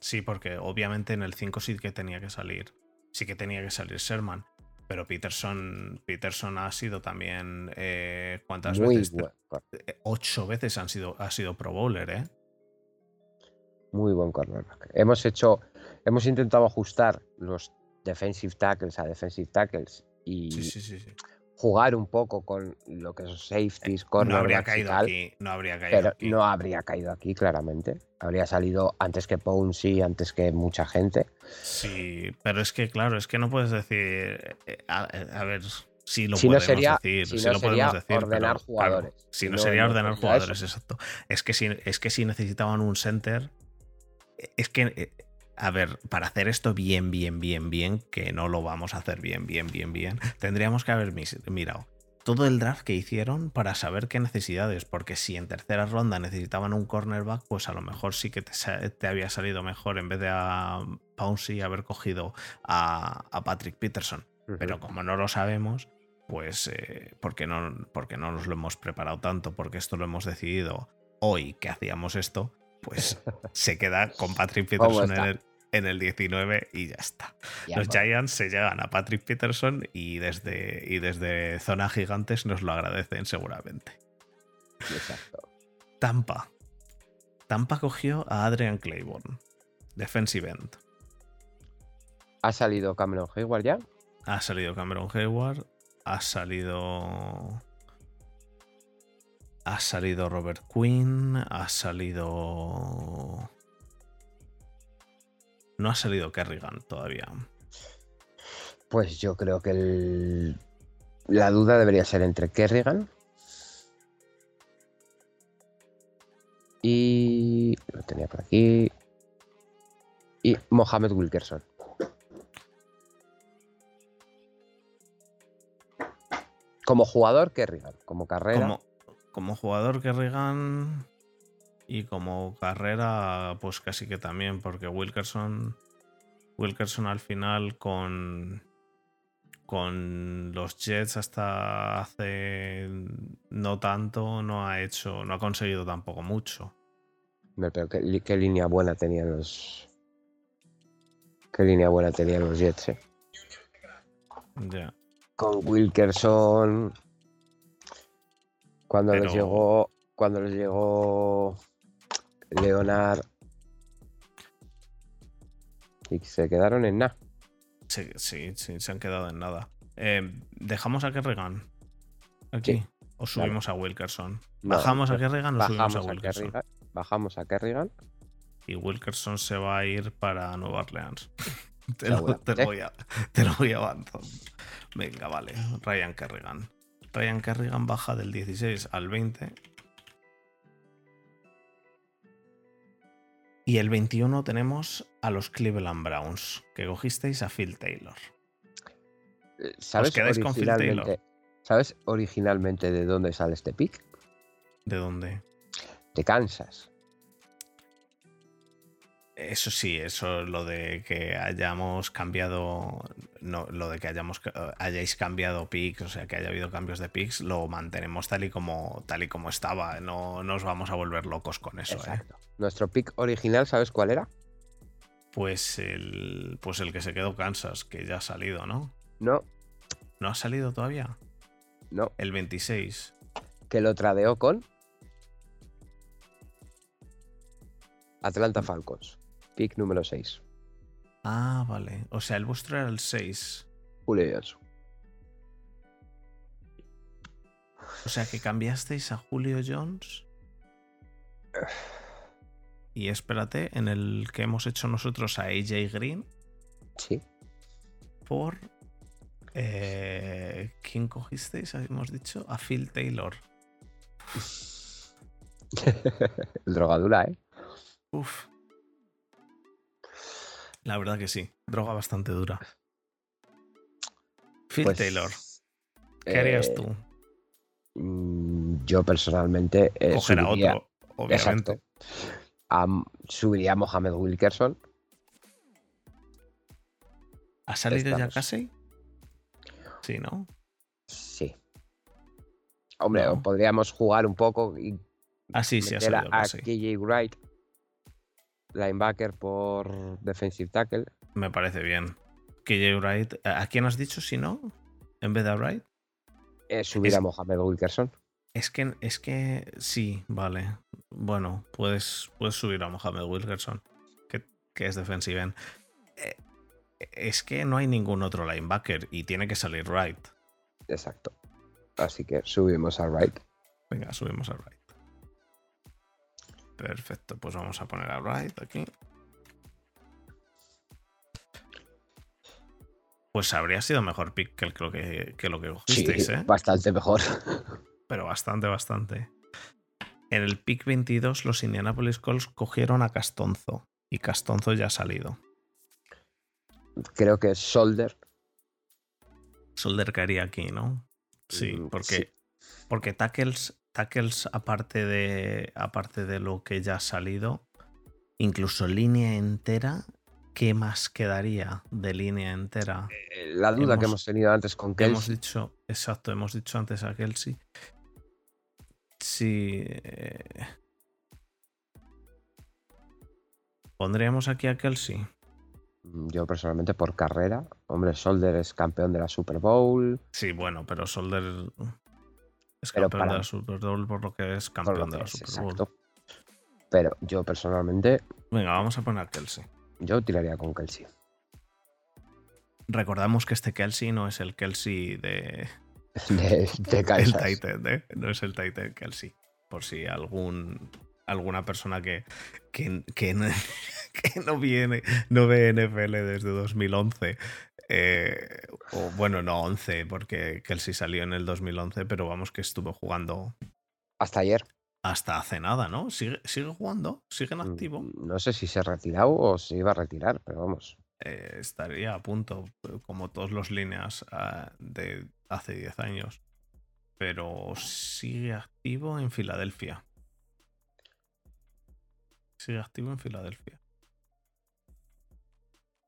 Sí, porque obviamente en el 5 sí que tenía que salir. Sí que tenía que salir Sherman. Pero Peterson, Peterson ha sido también. eh, ¿Cuántas Muy veces? buen, Eh, Ocho veces han sido, ha sido Pro Bowler, ¿eh? muy buen cornerback. Hemos hecho, hemos intentado ajustar los defensive tackles a defensive tackles y Sí, sí, sí. Jugar un poco con lo que son safeties, No habría cornerbacks y caído tal, aquí. No habría caído pero aquí. no habría caído aquí claramente. Habría salido antes que Pouncey, antes que mucha gente. Sí, pero es que, claro, es que no puedes decir. eh, A, a ver, sí lo Si no podemos sería- decir. si no lo sería podemos decir. ordenar pero, jugadores. claro, si Si no, no, sería ordenar jugadores, eso. exacto. Es que, si, es que si necesitaban un center. Es que. A ver, para hacer esto bien, bien, bien, bien, que no lo vamos a hacer bien, bien, bien, bien, tendríamos que haber mirado todo el draft que hicieron para saber qué necesidades, porque si en tercera ronda necesitaban un cornerback, pues a lo mejor sí que te, había salido mejor en vez de a Pouncey haber cogido a, a Patrick Peterson. Pero como no lo sabemos, pues eh, porque, no, porque no nos lo hemos preparado tanto, porque esto lo hemos decidido hoy que hacíamos esto, pues se queda con Patrick ¿Cómo Peterson en el, en el 19 y ya está. Ya, Los Giants se llegan a Patrick Peterson y desde, y desde zona gigantes nos lo agradecen seguramente. exacto. Tampa. Tampa cogió a Adrian Claiborne, defensive end. ¿Ha salido Cameron Hayward ya? Ha salido Cameron Hayward, ha salido. Ha salido Robert Quinn, ha salido. No ha salido Kerrigan todavía. Pues yo creo que el- la duda debería ser entre Kerrigan y. Lo tenía por aquí. Y Mohamed Wilkerson. Como jugador, Kerrigan. Como carrera. Como, como jugador Kerrigan y como carrera, pues casi que también, porque Wilkerson. Wilkerson al final con. Con los Jets hasta hace no tanto no ha hecho, no ha conseguido tampoco mucho. Pero qué, línea buena tenían los. Qué línea buena tenían los Jets, eh. Ya. con Wilkerson. Cuando les Pero- llegó. Cuando les llegó Leonard. Y se quedaron en nada. Sí, sí, sí, se han quedado en nada. Eh, ¿Dejamos a Kerrigan? Aquí. Sí, ¿O subimos a Wilkerson? No, ¿Bajamos a Kerrigan o subimos Bajamos a a, Wilkerson? Kerrigan, bajamos a Kerrigan. Y Wilkerson se va a ir para Nueva Orleans. te, lo, Seguramente. te lo voy a, te lo voy avanzando. Venga, vale. Ryan Kerrigan. Ryan Kerrigan baja del 16 al 20. Y el 21 tenemos a los Cleveland Browns, que cogisteis a Phil Taylor. Eh, ¿Sabes quedáis con Phil Taylor? originalmente, ¿Sabes originalmente de dónde sale este pick? ¿De dónde? De Kansas. Eso sí, eso lo de que hayamos cambiado, no, lo de que hayamos ca- hayáis cambiado picks, o sea, que haya habido cambios de picks, lo mantenemos tal y como tal y como estaba. No nos vamos a volver locos con eso, ¿eh? Nuestro pick original, ¿sabes cuál era? Pues el, pues el que se quedó Kansas, que ya ha salido, ¿no? No, ¿No ha salido todavía? no. El 26. Que lo tradeó con Atlanta Falcons. Pick número 6. Ah, vale. O sea, el vuestro era el 6. Julio Johnson. O sea, que cambiasteis a Julio Jones. Y espérate, en el que hemos hecho nosotros a AJ Green Sí. por. eh, ¿Quién cogisteis? Hemos dicho a Phil Taylor. El drogadura, ¿eh? Uf. La verdad que sí. Droga bastante dura. Phil Pues, Taylor. ¿Qué harías eh, tú? mm, Yo personalmente eh, Coger a otro, obviamente. exacto, a- subiría a Mohamed Wilkerson. ¿Ha salido ya Estamos. casi? Sí, ¿no? Sí. Hombre, No. podríamos jugar un poco y Ah, sí, sí, ha meter a, casi. KJ Wright, linebacker por defensive tackle. Me parece bien. KJ Wright. ¿A quién has dicho si no? En vez de Wright. eh, subir Es- a Mohamed Wilkerson. Es que, es que sí, vale. Bueno, puedes, puedes subir a Mohamed Wilkerson, que, que es defensive end. Eh, es que no hay ningún otro linebacker y tiene que salir Wright. Exacto. Así que subimos a Wright. Venga, subimos a Wright. Perfecto, pues vamos a poner a Wright aquí. Pues habría sido mejor pick que, el- que lo que, que lo que Sí, ¿eh? bastante mejor. pero bastante, bastante. En el pick 22 los Indianapolis Colts cogieron a Castonzo y Castonzo ya ha salido. Creo que Solder. Solder caería aquí, ¿no? Sí, Mm, porque, porque tackles, tackles aparte de, aparte de lo que ya ha salido, incluso línea entera, ¿qué más quedaría de línea entera? eh, La duda que Hemos- hemos tenido antes con Hemos Kelsey. dicho, exacto, hemos dicho antes a Kelsey. Sí. eh, Pondríamos aquí a Kelsey. Mm, Yo personalmente por carrera. Hombre, Solder es campeón de la Super Bowl. Sí, bueno, pero Solder es Pero campeón para- de la Super Bowl por lo que es campeón de la es, Super Bowl. exacto. Pero yo personalmente, Venga, vamos a poner a Kelsey. yo tiraría con Kelsey. Recordamos que este Kelsey no es el Kelsey de, De, de el ¿eh? No es el Titan Kelsey. Por si algún alguna persona que, que, que no, que no viene, no ve NFL desde 2011. eh, o bueno, no 11, porque Kelsey salió en el 2011, pero vamos que estuvo jugando Hasta ayer. hasta hace nada, ¿no? ¿Sigue, sigue jugando? ¿Sigue en Mm, activo? No sé si se ha retirado o se iba a retirar, pero vamos. Eh, estaría a punto, como todos los líneas ah, de hace 10 años. Pero sigue activo en Filadelfia. Sigue activo en Filadelfia.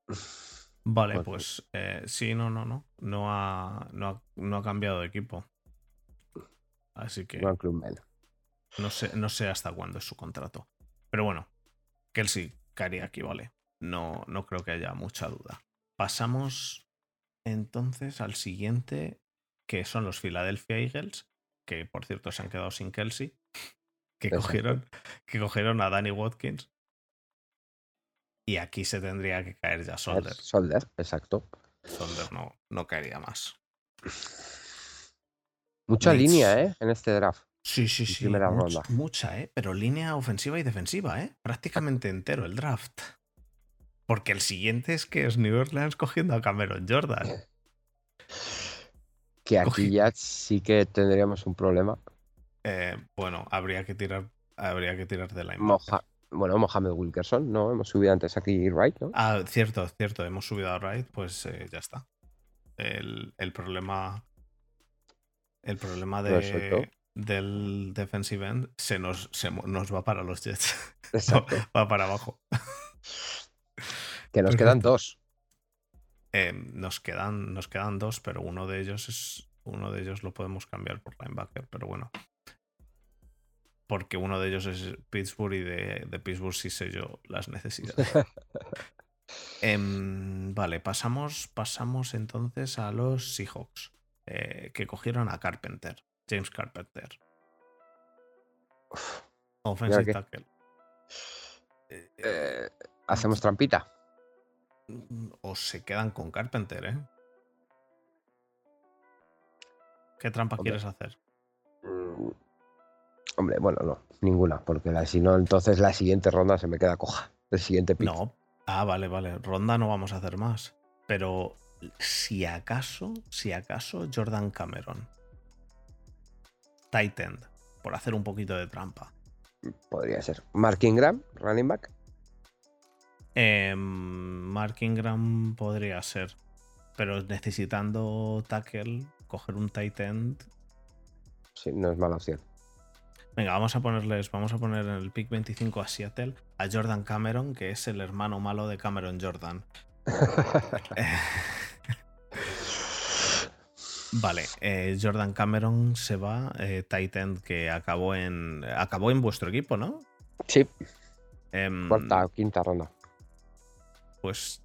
Vale, Joder. pues eh, sí, no, no, no. No ha, no, ha, no ha cambiado de equipo. Así que no sé, no sé hasta cuándo es su contrato. Pero bueno, Kelsey caería aquí, vale. No, no creo que haya mucha duda. Pasamos entonces al siguiente, que son los Philadelphia Eagles, que por cierto se han quedado sin Kelsey, que cogieron, que cogieron a Danny Watkins. Y aquí se tendría que caer ya Solder. Solder, exacto. Solder no, no caería más. Mucha línea, ¿eh? En este draft. Sí, sí, sí. primera much- ronda. Mucha, ¿eh? Pero línea ofensiva y defensiva, ¿eh? Prácticamente entero el draft. Porque el siguiente es que es New Orleans cogiendo a Cameron Jordan. Que aquí ya sí que tendríamos un problema. Eh, bueno, habría que tirar, habría que tirar de la Moja- bueno, Mohamed Wilkerson, ¿no? Hemos subido antes aquí Wright, ¿no? Ah, cierto, cierto. Hemos subido a Wright, pues eh, ya está. El, el problema. El problema de, del defensive end se nos, se nos va para los Jets. Exacto. va para abajo. Que nos quedan dos. Eh, nos, quedan, nos quedan dos, pero uno de ellos es. Uno de ellos lo podemos cambiar por linebacker, pero bueno. Porque uno de ellos es Pittsburgh y de, de Pittsburgh sí sé yo las necesidades. Em, vale, pasamos, pasamos entonces a los Seahawks, eh, que cogieron a Carpenter, James Carpenter. Offensive qué. tackle. Eh, Hacemos trampita. O se quedan con Carpenter, ¿eh? ¿Qué trampa Hombre. quieres hacer? Mm, Hombre, bueno, no, ninguna, porque la, si no, entonces la siguiente ronda se me queda coja. El siguiente pick. No. Ah, vale, vale. Ronda no vamos a hacer más. Pero si acaso, si acaso, Jordan Cameron. Tight end. Por hacer un poquito de trampa. Podría ser. Mark Ingram, running back. Em, Mark Ingram podría ser. Pero necesitando tackle, coger un tight end. Sí, no es mala opción. Venga, vamos a ponerles, vamos a poner en el pick 25 a Seattle a Jordan Cameron, que es el hermano malo de Cameron Jordan. Vale, eh, Jordan Cameron se va, eh, Titan que acabó en acabó en vuestro equipo, ¿no? Sí, Em, cuarta o quinta ronda. Pues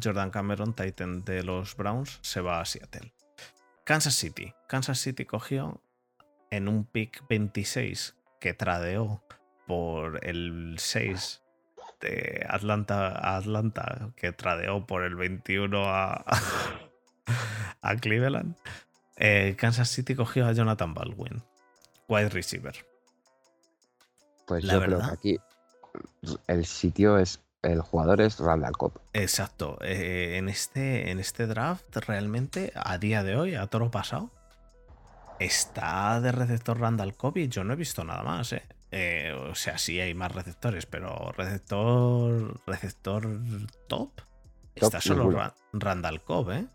Jordan Cameron, Titan de los Browns, se va a Seattle. Kansas City. Kansas City cogió en un pick 26 que tradeó por el 6 de Atlanta a Atlanta, que tradeó por el 21 a, a Cleveland. Eh, Kansas City cogió a Jonathan Baldwin, wide receiver. Pues La yo creo verdad. que aquí el sitio es. El jugador es Randall Cobb. Exacto. eh, en, este, en este draft, realmente, a día de hoy, a toro pasado, está de receptor Randall Cobb y yo no he visto nada más, ¿eh? Eh, o sea, sí hay más receptores, pero receptor. receptor top. Está solo. Ra- Randall Cobb, ¿eh?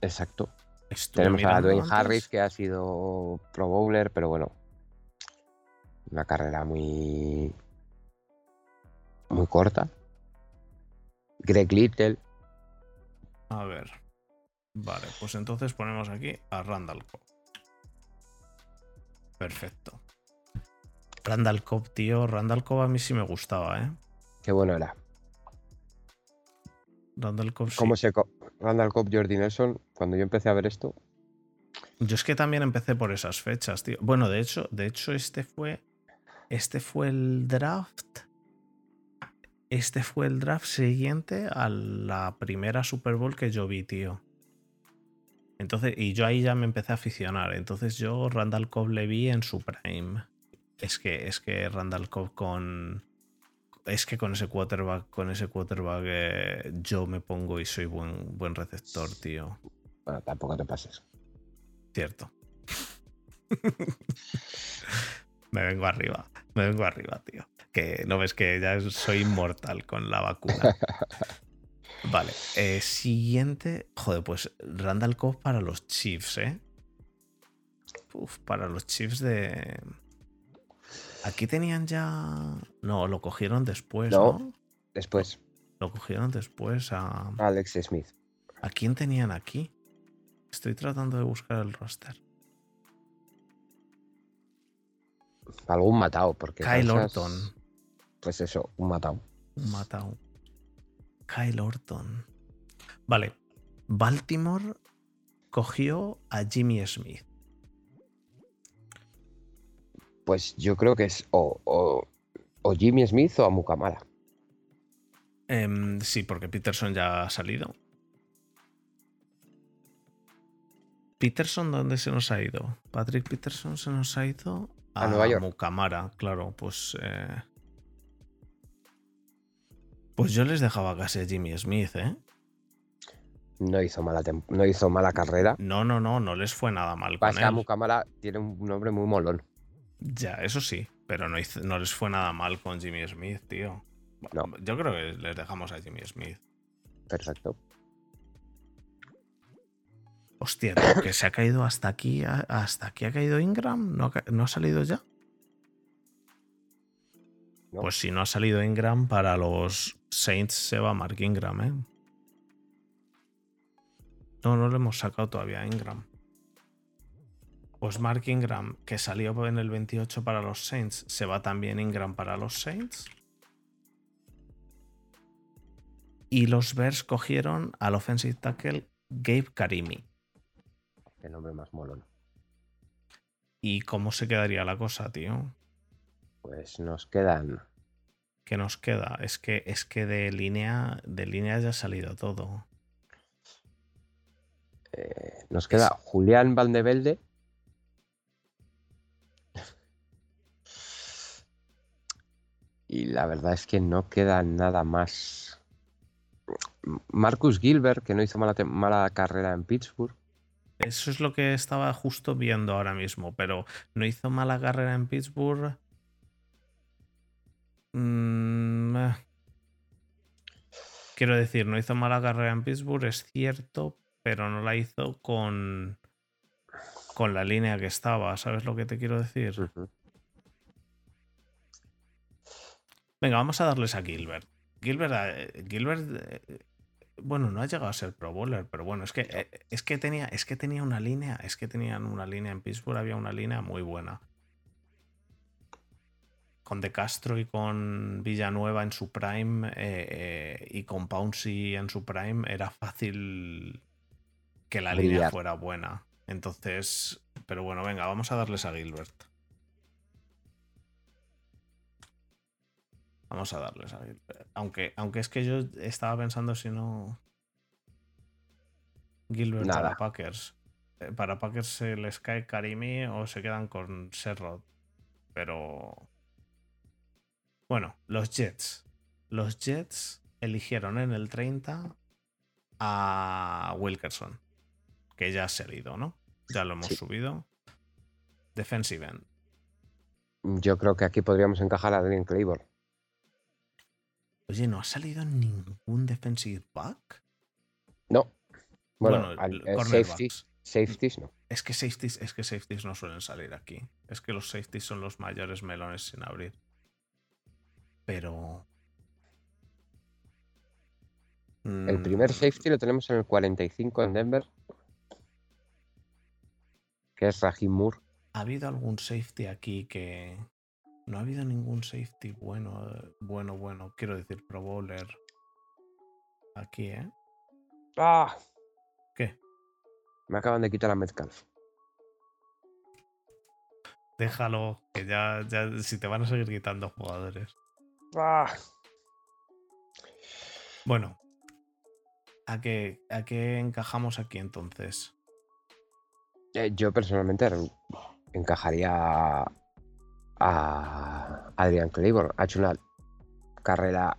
Exacto. Estuve Tenemos a Dwayne antes. Harris, que ha sido Pro Bowler, pero bueno. Una carrera muy. Muy corta. Greg Little. A ver. Vale, pues entonces ponemos aquí a Randall Cobb. Perfecto. Randall Cobb, tío. Randall Cobb a mí sí me gustaba, ¿eh? Qué bueno era. Randall Cobb sí. ¿Cómo se co- Randall Cobb, Jordi Nelson, cuando yo empecé a ver esto, Yo es que también empecé por esas fechas, tío. Bueno, de hecho, de hecho, este fue. Este fue el draft. Este fue el draft siguiente a la primera Super Bowl que yo vi, tío. Entonces, y yo ahí ya me empecé a aficionar. Entonces yo Randall Cobb le vi en su prime. Es que, es que Randall Cobb con. Es que con ese quarterback, con ese quarterback eh, yo me pongo y soy buen, buen receptor, tío. bueno, tampoco te pases. Cierto. me vengo arriba, me vengo arriba, tío. Que no ves que ya soy inmortal con la vacuna. Vale, eh, siguiente. Joder, pues Randall Cobb para los Chiefs, ¿eh? Uf, para los Chiefs de. Aquí tenían ya. No, lo cogieron después, No. ¿no? Después, Lo cogieron después a. Alex Smith. ¿A quién tenían aquí? Estoy tratando de buscar el roster. Algún matado, porque. Kyle Orton. Pues eso, un matado. Un matado. Kyle Orton. Vale. Baltimore cogió a Jimmy Smith. Pues yo creo que es o, o, o Jimmy Smith o a Mukamara. Em, sí, porque Peterson ya ha salido. Peterson, ¿dónde se nos ha ido? Patrick Peterson se nos ha ido A Nueva York. Mucamara, claro, pues. eh, Pues yo les dejaba casi a Jimmy Smith, ¿eh? No hizo mala, no hizo mala carrera. No, no, no, no les fue nada mal con Pasa que a él. Mukamara tiene un nombre muy molón. Ya, eso sí, pero no, hizo- no les fue nada mal con Jimmy Smith, tío. No. Yo creo que les dejamos a Jimmy Smith. Perfecto. Hostia, que se ha caído hasta aquí. Hasta aquí ha caído Ingram. ¿No ha, no ha salido ya? No. Pues si no ha salido Ingram, para los Saints se va Mark Ingram, ¿eh? No, no lo hemos sacado todavía a Ingram. Pues Mark Ingram, que salió en el 28 para los Saints, se va también Ingram para los Saints. Y los Bears cogieron al offensive tackle Gabe Karimi. Qué nombre más molón. ¿Y cómo se quedaría la cosa, tío? Pues nos quedan. ¿Qué nos queda? Es que, es que de línea, de línea ya ha salido todo. eh, nos queda Julián Valdevelde. Y la verdad es que no queda nada más. Marcus Gilbert, que no hizo mala, mala carrera en Pittsburgh. Eso es lo que estaba justo viendo ahora mismo, pero no hizo mala carrera en Pittsburgh. Mm, eh. Quiero decir, no hizo mala carrera en Pittsburgh, es cierto, pero no la hizo con, con la línea que estaba. ¿Sabes lo que te quiero decir? Venga, vamos a darles a Gilbert. Gilbert, eh, Gilbert eh, bueno, no ha llegado a ser Pro Bowler, pero bueno, es que, eh, es que tenía, es que tenía una línea, es que tenían una línea en Pittsburgh, había una línea muy buena. Con De Castro y con Villanueva en su prime eh, eh, y con Pouncy en su prime, era fácil que la línea fuera buena. Entonces, pero bueno, venga, vamos a darles a Gilbert. Vamos a darles a Gilbert. Aunque, aunque es que yo estaba pensando si no. Gilbert Nada. para Packers. Eh, Para Packers se les cae Karimi o se quedan con Serrod. Pero. Bueno, los Jets. Los Jets eligieron en el 30 a Wilkerson. Que ya ha salido, ¿no? Ya lo hemos Sí. subido. Defensive end. Yo creo que aquí podríamos encajar a Adrian Claiborne. Oye, ¿no ha salido ningún defensive back? No. Bueno, Bueno, al- el eh, safeties, safeties no. Es que safeties, es que safeties no suelen salir aquí. Es que los safeties son los mayores melones sin abrir. Pero. El primer Mm, safety lo tenemos en el 45 en Denver. Que es Rahim Moore. ¿Ha habido algún safety aquí que. No ha habido ningún safety bueno, bueno, bueno. Quiero decir, Pro Bowler. Aquí, ¿eh? ¡Ah! ¿Qué? Me acaban de quitar a Metcalf. Déjalo, que ya, ya. Si te van a seguir quitando jugadores. ¡Ah! Bueno. ¿A qué, ¿A qué encajamos aquí entonces? Eh, yo personalmente encajaría a Adrian Claiborne. Ha hecho una carrera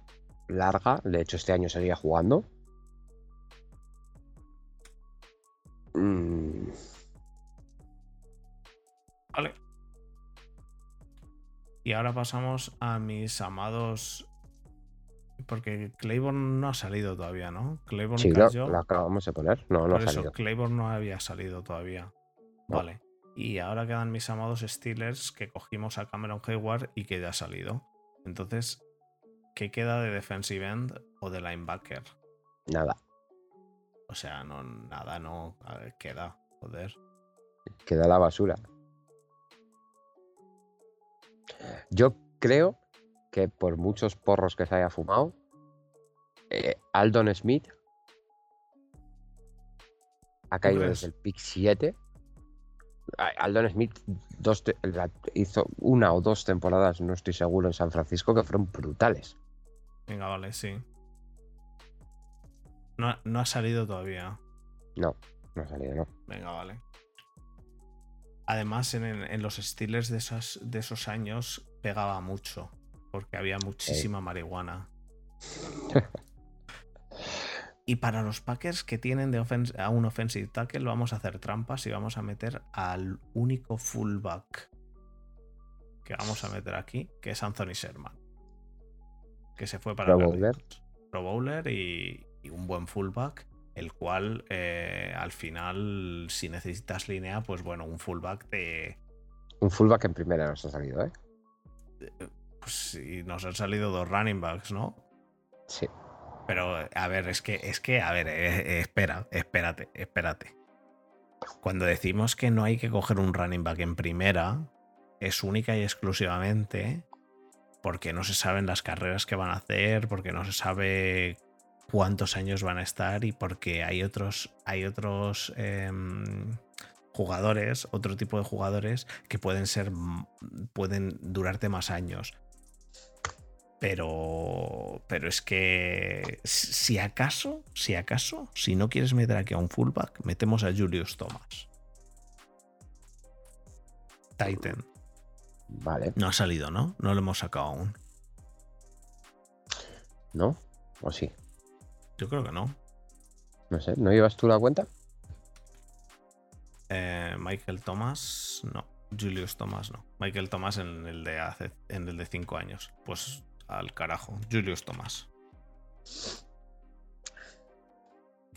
larga. De hecho, este año seguía jugando. Mm, Vale. Y ahora pasamos a mis amados. Porque Claiborne no ha salido todavía, ¿no? Claiborne sí, cayó. lo acabamos de poner. No, no Por ha eso, salido. Claiborne no había salido todavía. No. Vale. Y ahora quedan mis amados Steelers que cogimos a Cameron Hayward y que ya ha salido. Entonces, ¿qué queda de defensive end o de linebacker? Nada. O sea, no, nada, no ver, queda. Joder. Queda la basura. Yo creo que por muchos porros que se haya fumado, eh, Aldon Smith ha caído desde el pick 7. A- Aldon Smith dos hizo una o dos temporadas, no estoy seguro, en San Francisco que fueron brutales. Venga, vale, sí. No, no ha salido todavía. No, no ha salido, no. Venga, vale. Además, en, en los Steelers de esos, de esos años pegaba mucho. Porque había muchísima marihuana. y para los Packers que tienen de a un offensive tackle, vamos a hacer trampas y vamos a meter al único fullback que vamos a meter aquí, que es Anthony Sherman. Que se fue para Pro. Bowler. Pro Bowler y, y un buen fullback, el cual eh, al final, si necesitas línea, pues bueno, un fullback de... Un fullback en primera nos ha salido, ¿eh? Pues si nos han salido dos running backs, ¿no? Sí. Pero, a ver, es que, es que, a ver, eh, eh, espera, espérate, espérate. Cuando decimos que no hay que coger un running back en primera, es única y exclusivamente porque no se saben las carreras que van a hacer, porque no se sabe cuántos años van a estar y porque hay otros, hay otros em, jugadores, otro tipo de jugadores que pueden ser, m- pueden durarte más años. Pero, pero es que si acaso, si acaso, si no quieres meter aquí a un fullback, metemos a Julius Thomas. Titan. Vale. No ha salido, ¿no? No lo hemos sacado aún. ¿No? ¿O sí? Yo creo que no. No sé. ¿No llevas tú la cuenta? Eh, Michael Thomas, no. Julius Thomas, no. Michael Thomas en el de hace, en el de 5 años. Pues al carajo. Julius Thomas.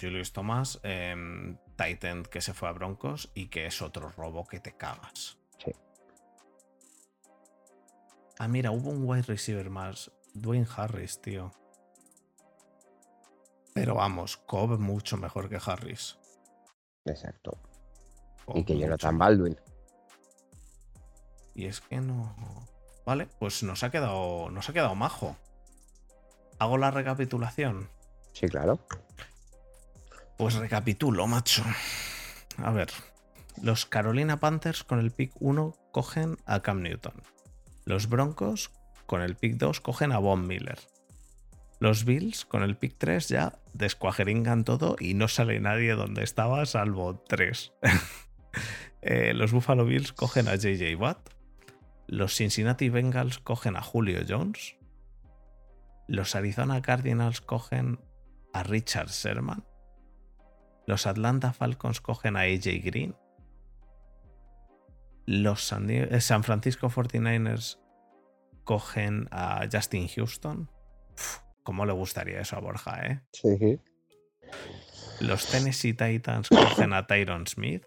Julius Thomas, eh, Titan que se fue a Broncos y que es otro robo que te cagas. Sí. Ah, mira, hubo un wide receiver más. Dwayne Harris, tío. Pero vamos, Cobb mucho mejor que Harris. Exacto. Cobb Y que mucho Jonathan Baldwin. Y es que no. Vale, pues nos ha quedado. Nos ha quedado majo. Hago la recapitulación. Sí, claro. Pues recapitulo, macho. A ver. Los Carolina Panthers con el pick 1 cogen a Cam Newton. Los Broncos con el pick 2 cogen a Von Miller. Los Bills con el pick 3 ya descuajeringan todo y no sale nadie donde estaba salvo 3. Eh, los Buffalo Bills cogen a JJ Watt. Los Cincinnati Bengals cogen a Julio Jones. Los Arizona Cardinals cogen a Richard Sherman. Los Atlanta Falcons cogen a AJ Green. Los San, eh, Francisco 49ers cogen a Justin Houston. ¿Cómo le gustaría eso a Borja, eh? Sí. Los Tennessee Titans cogen a Tyron Smith.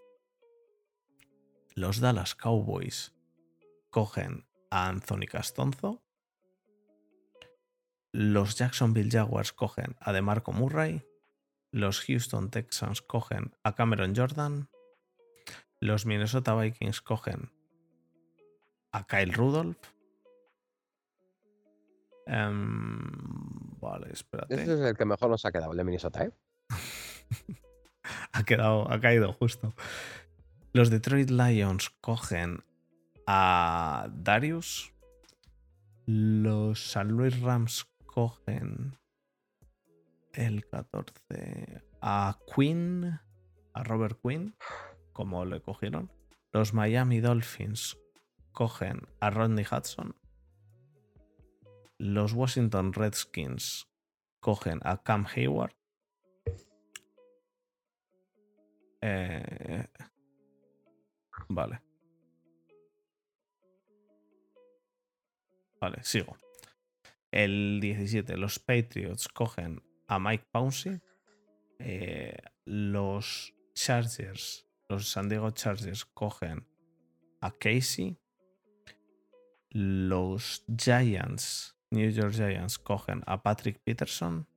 Los Dallas Cowboys cogen a Anthony Castonzo. Los Jacksonville Jaguars cogen a DeMarco Murray. Los Houston Texans cogen a Cameron Jordan. Los Minnesota Vikings cogen a Kyle Rudolph. Em, vale, espérate. Ese es el que mejor nos ha quedado, el de Minnesota, ¿eh? ha quedado, ha caído justo. Los Detroit Lions cogen a Darius. Los San Luis Rams cogen el 14 a Quinn, a Robert Quinn, como le cogieron. Los Miami Dolphins cogen a Rodney Hudson. Los Washington Redskins cogen a Cam Hayward. Eh, vale. Vale, sigo. El 17, los Patriots cogen a Mike Pouncey. Eh, los Chargers, los San Diego Chargers cogen a Casey. Los Giants, New York Giants, cogen a Patrick Peterson.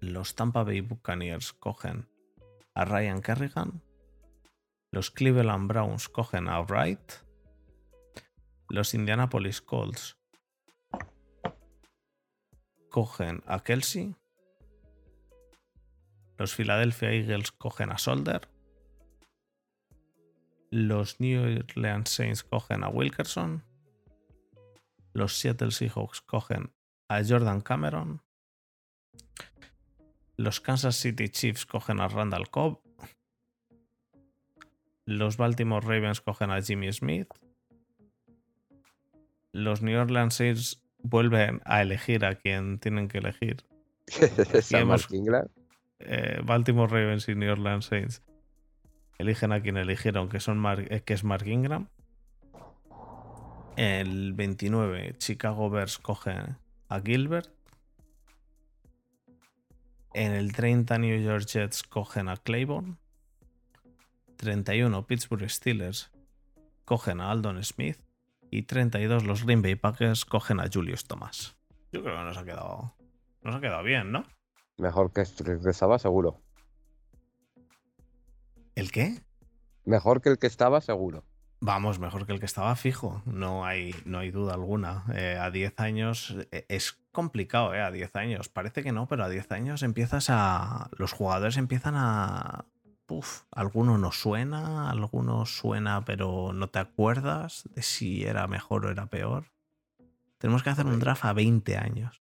Los Tampa Bay Buccaneers cogen a Ryan Kerrigan. Los Cleveland Browns cogen a Wright. Los Indianapolis Colts cogen a Kelsey. Los Philadelphia Eagles cogen a Solder. Los New Orleans Saints cogen a Wilkerson. Los Seattle Seahawks cogen a Jordan Cameron. Los Kansas City Chiefs cogen a Randall Cobb. Los Baltimore Ravens cogen a Jimmy Smith. Los New Orleans Saints vuelven a elegir a quien tienen que elegir. Hemos-. Eh, Baltimore Ravens y New Orleans Saints eligen a quien eligieron, que, son Mark- eh, que es Mark Ingram. El 29, Chicago Bears coge a Gilbert. En el 30, New York Jets cogen a Claiborne. 31, Pittsburgh Steelers cogen a Aldon Smith. Y 32, los Green Bay Packers cogen a Julius Thomas. Yo creo que nos ha quedado, nos ha quedado bien, ¿no? Mejor que este que estaba, seguro. ¿El qué? Mejor que el que estaba, seguro. Vamos, mejor que el que estaba fijo, no hay, no hay duda alguna. Eh, a 10 años eh, es complicado, ¿eh? A 10 años. Parece que no, pero a 10 años empiezas a. Los jugadores empiezan a. Uf, alguno no suena, alguno suena, pero no te acuerdas de si era mejor o era peor. Tenemos que hacer un draft a 20 años,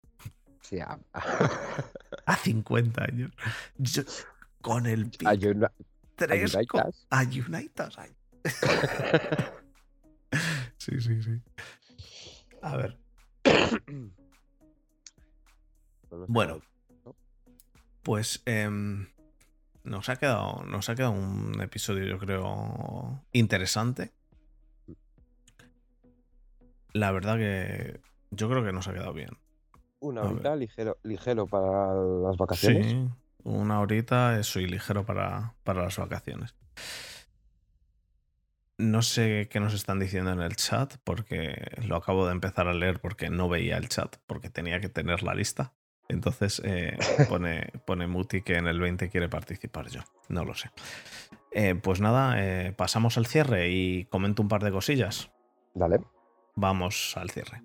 Sí, a, a 50 años. Yo- con el pick a Uni- a 3 Unitas. a Unitas. ay. Sí, sí, sí. A ver. Bueno, pues em, nos, ha quedado, nos ha quedado un episodio, yo creo, interesante. La verdad que yo creo que nos ha quedado bien. Una horita ligero, ligero para las vacaciones. Sí, una horita, soy ligero para, para las vacaciones. No sé qué nos están diciendo en el chat, porque lo acabo de empezar a leer porque no veía el chat, porque tenía que tener la lista. Entonces eh, pone, pone Muti que en el 20 quiere participar yo. No lo sé. Eh, pues nada, eh, pasamos al cierre y comento un par de cosillas. Dale. Vamos al cierre.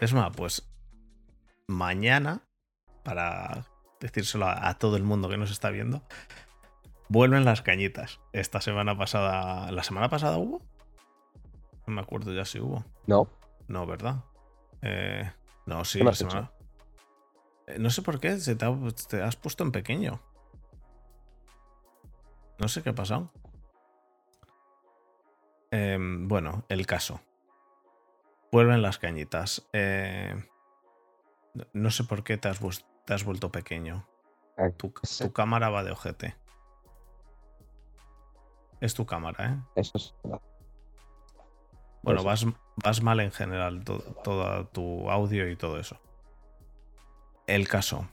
Es más, pues mañana, para decírselo a, a todo el mundo que nos está viendo, vuelven las cañitas. Esta semana pasada. ¿La semana pasada hubo? No me acuerdo ya si hubo. No. No, ¿verdad? Eh, no, sí, ¿Qué me la semana. Eh, No sé por qué, se te, ha- te has puesto en pequeño. No sé qué ha pasado. Em, bueno, el caso. Vuelven las cañitas. Eh, no- sé por qué te has, te has vuelto pequeño. Ah, Tu, tu cámara va de ojete. Es tu cámara, ¿eh? Eso es. Bueno, vas, vas mal en general, to- todo tu audio y todo eso. El caso.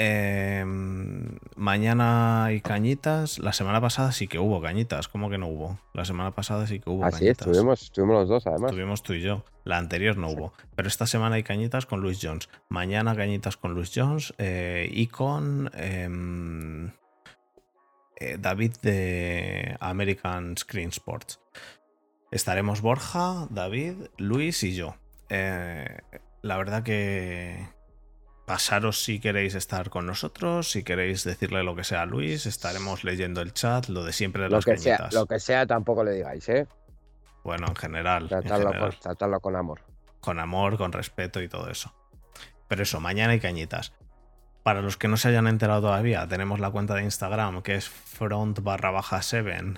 Em, mañana hay cañitas. La semana pasada sí que hubo cañitas. ¿Cómo que no hubo? La semana pasada sí que hubo Así es, cañitas. estuvimos, estuvimos los dos además. Tuvimos tú y yo. La anterior no hubo. Pero esta semana hay cañitas con Luis Jones. Mañana cañitas con Luis Jones eh, y con em, eh, David de American Screen Sports. Estaremos Borja, David, Luis y yo. Eh, la verdad que pasaros si queréis estar con nosotros, si queréis decirle lo que sea a Luis, estaremos leyendo el chat, lo de siempre de Lo las que, sea, cañitas. lo que sea, tampoco le digáis, ¿eh? Bueno, en general. en Tratarlo, general. con, tratarlo con amor. con amor, con respeto y todo eso. Pero eso, mañana hay cañitas. Para los que no se hayan enterado todavía, tenemos la cuenta de Instagram que es front barra baja 7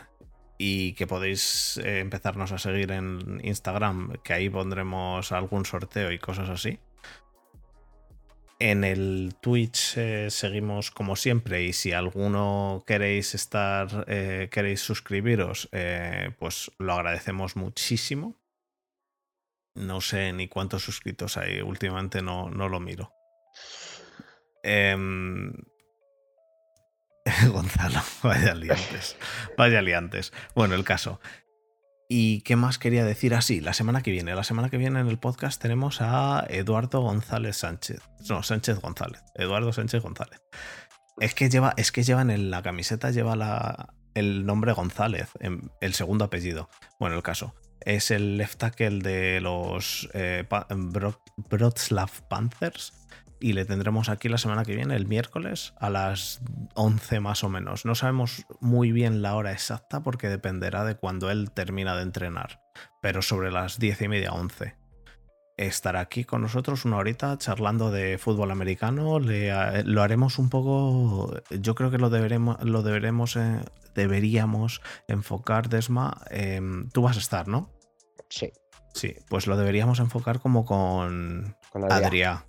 y que podéis eh, empezarnos a seguir en Instagram, que ahí pondremos algún sorteo y cosas así. En el Twitch eh, seguimos como siempre y si alguno queréis estar, eh, queréis suscribiros, eh, pues lo agradecemos muchísimo. No sé ni cuántos suscritos hay, últimamente no, no lo miro. Em, Gonzalo, vaya liantes. Vaya liantes. Bueno, el caso. ¿Y qué más quería decir? Así, la semana que viene. La semana que viene en el podcast tenemos a Eduardo González Sánchez. No, Sánchez González. Eduardo Sánchez González. Es que lleva, es que en la camiseta lleva la, el nombre González, en- el segundo apellido. Bueno, el caso. Es el left tackle de los eh, Panthers. Y le tendremos aquí la semana que viene, el miércoles, a las 11 más o menos. No sabemos muy bien la hora exacta porque dependerá de cuando él termina de entrenar. Pero sobre las 10 y media, 11. Estará aquí con nosotros una horita charlando de fútbol americano. Le, ha- lo haremos un poco. Yo creo que lo deberemos, lo deberemos, eh, deberíamos enfocar, Desma. tú vas a estar, ¿no? Sí. Sí, pues lo deberíamos enfocar como con Con Adrián.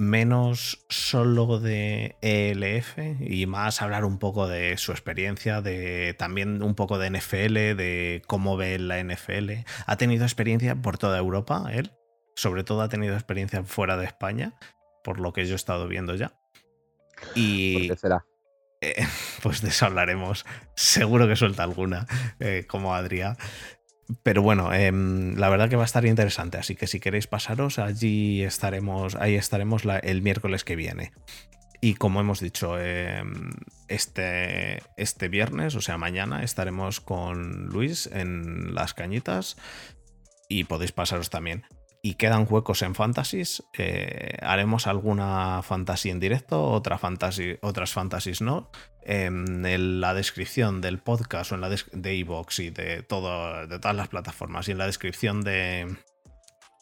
Menos solo de ELF y más hablar un poco de su experiencia, de también un poco de NFL, de cómo ve la NFL. Ha tenido experiencia por toda Europa, él. Sobre todo ha tenido experiencia fuera de España, por lo que yo he estado viendo ya. ¿Por Y qué será? eh, pues de eso hablaremos. Seguro que suelta alguna, eh, como Adrià. Pero bueno, em, la verdad que va a estar interesante, así que si queréis pasaros, allí estaremos, ahí estaremos la- el miércoles que viene. Y como hemos dicho, em, este, este viernes, o sea, mañana, estaremos con Luis en las cañitas y podéis pasaros también. Y quedan huecos en fantasies. eh, haremos alguna fantasy en directo, otra fantasy, otras fantasies no. En el- la descripción del podcast o en la de iVoox y de, todo, de todas las plataformas y en la descripción de,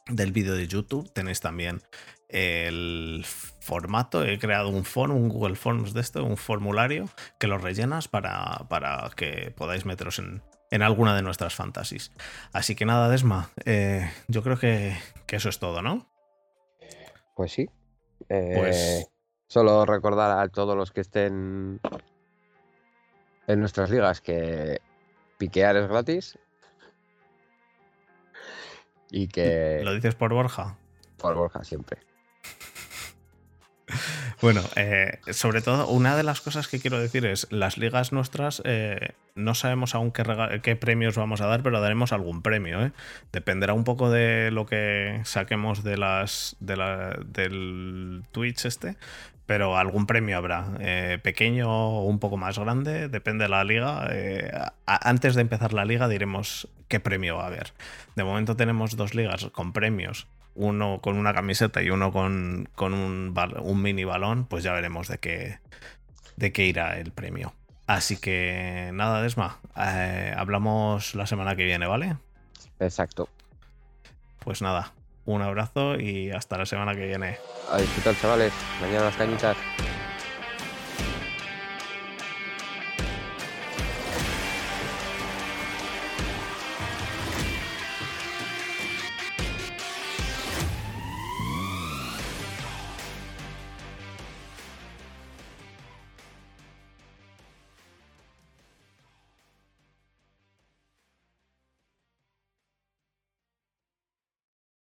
del vídeo de YouTube tenéis también el formato. He creado un form, un Google Forms de esto, un formulario que lo rellenas para, para que podáis meteros en, en alguna de nuestras fantasies. Así que nada, Desma, eh, yo creo que, que eso es todo, ¿no? Pues sí. Eh, Pues- Solo recordar a todos los que estén en nuestras ligas que piquear es gratis. Y que ¿Lo dices por Borja? por Borja siempre. Bueno, eh, sobre todo, una de las cosas que quiero decir es, las ligas nuestras, eh, no sabemos aún qué, premios vamos a dar, pero daremos algún premio. ¿eh? Dependerá un poco de lo que saquemos de las, de la, del Twitch este, pero algún premio habrá. pequeño o un poco más grande, depende de la liga. antes de empezar la liga diremos qué premio va a haber. De momento tenemos dos ligas con premios uno con una camiseta y uno con, un, un, mini balón, pues ya veremos de qué, de qué irá el premio. Así que nada, Desma, eh, hablamos la semana que viene, ¿vale? Exacto. Pues nada, un abrazo y hasta la semana que viene. A disfrutar, chavales. Mañana las cañitas.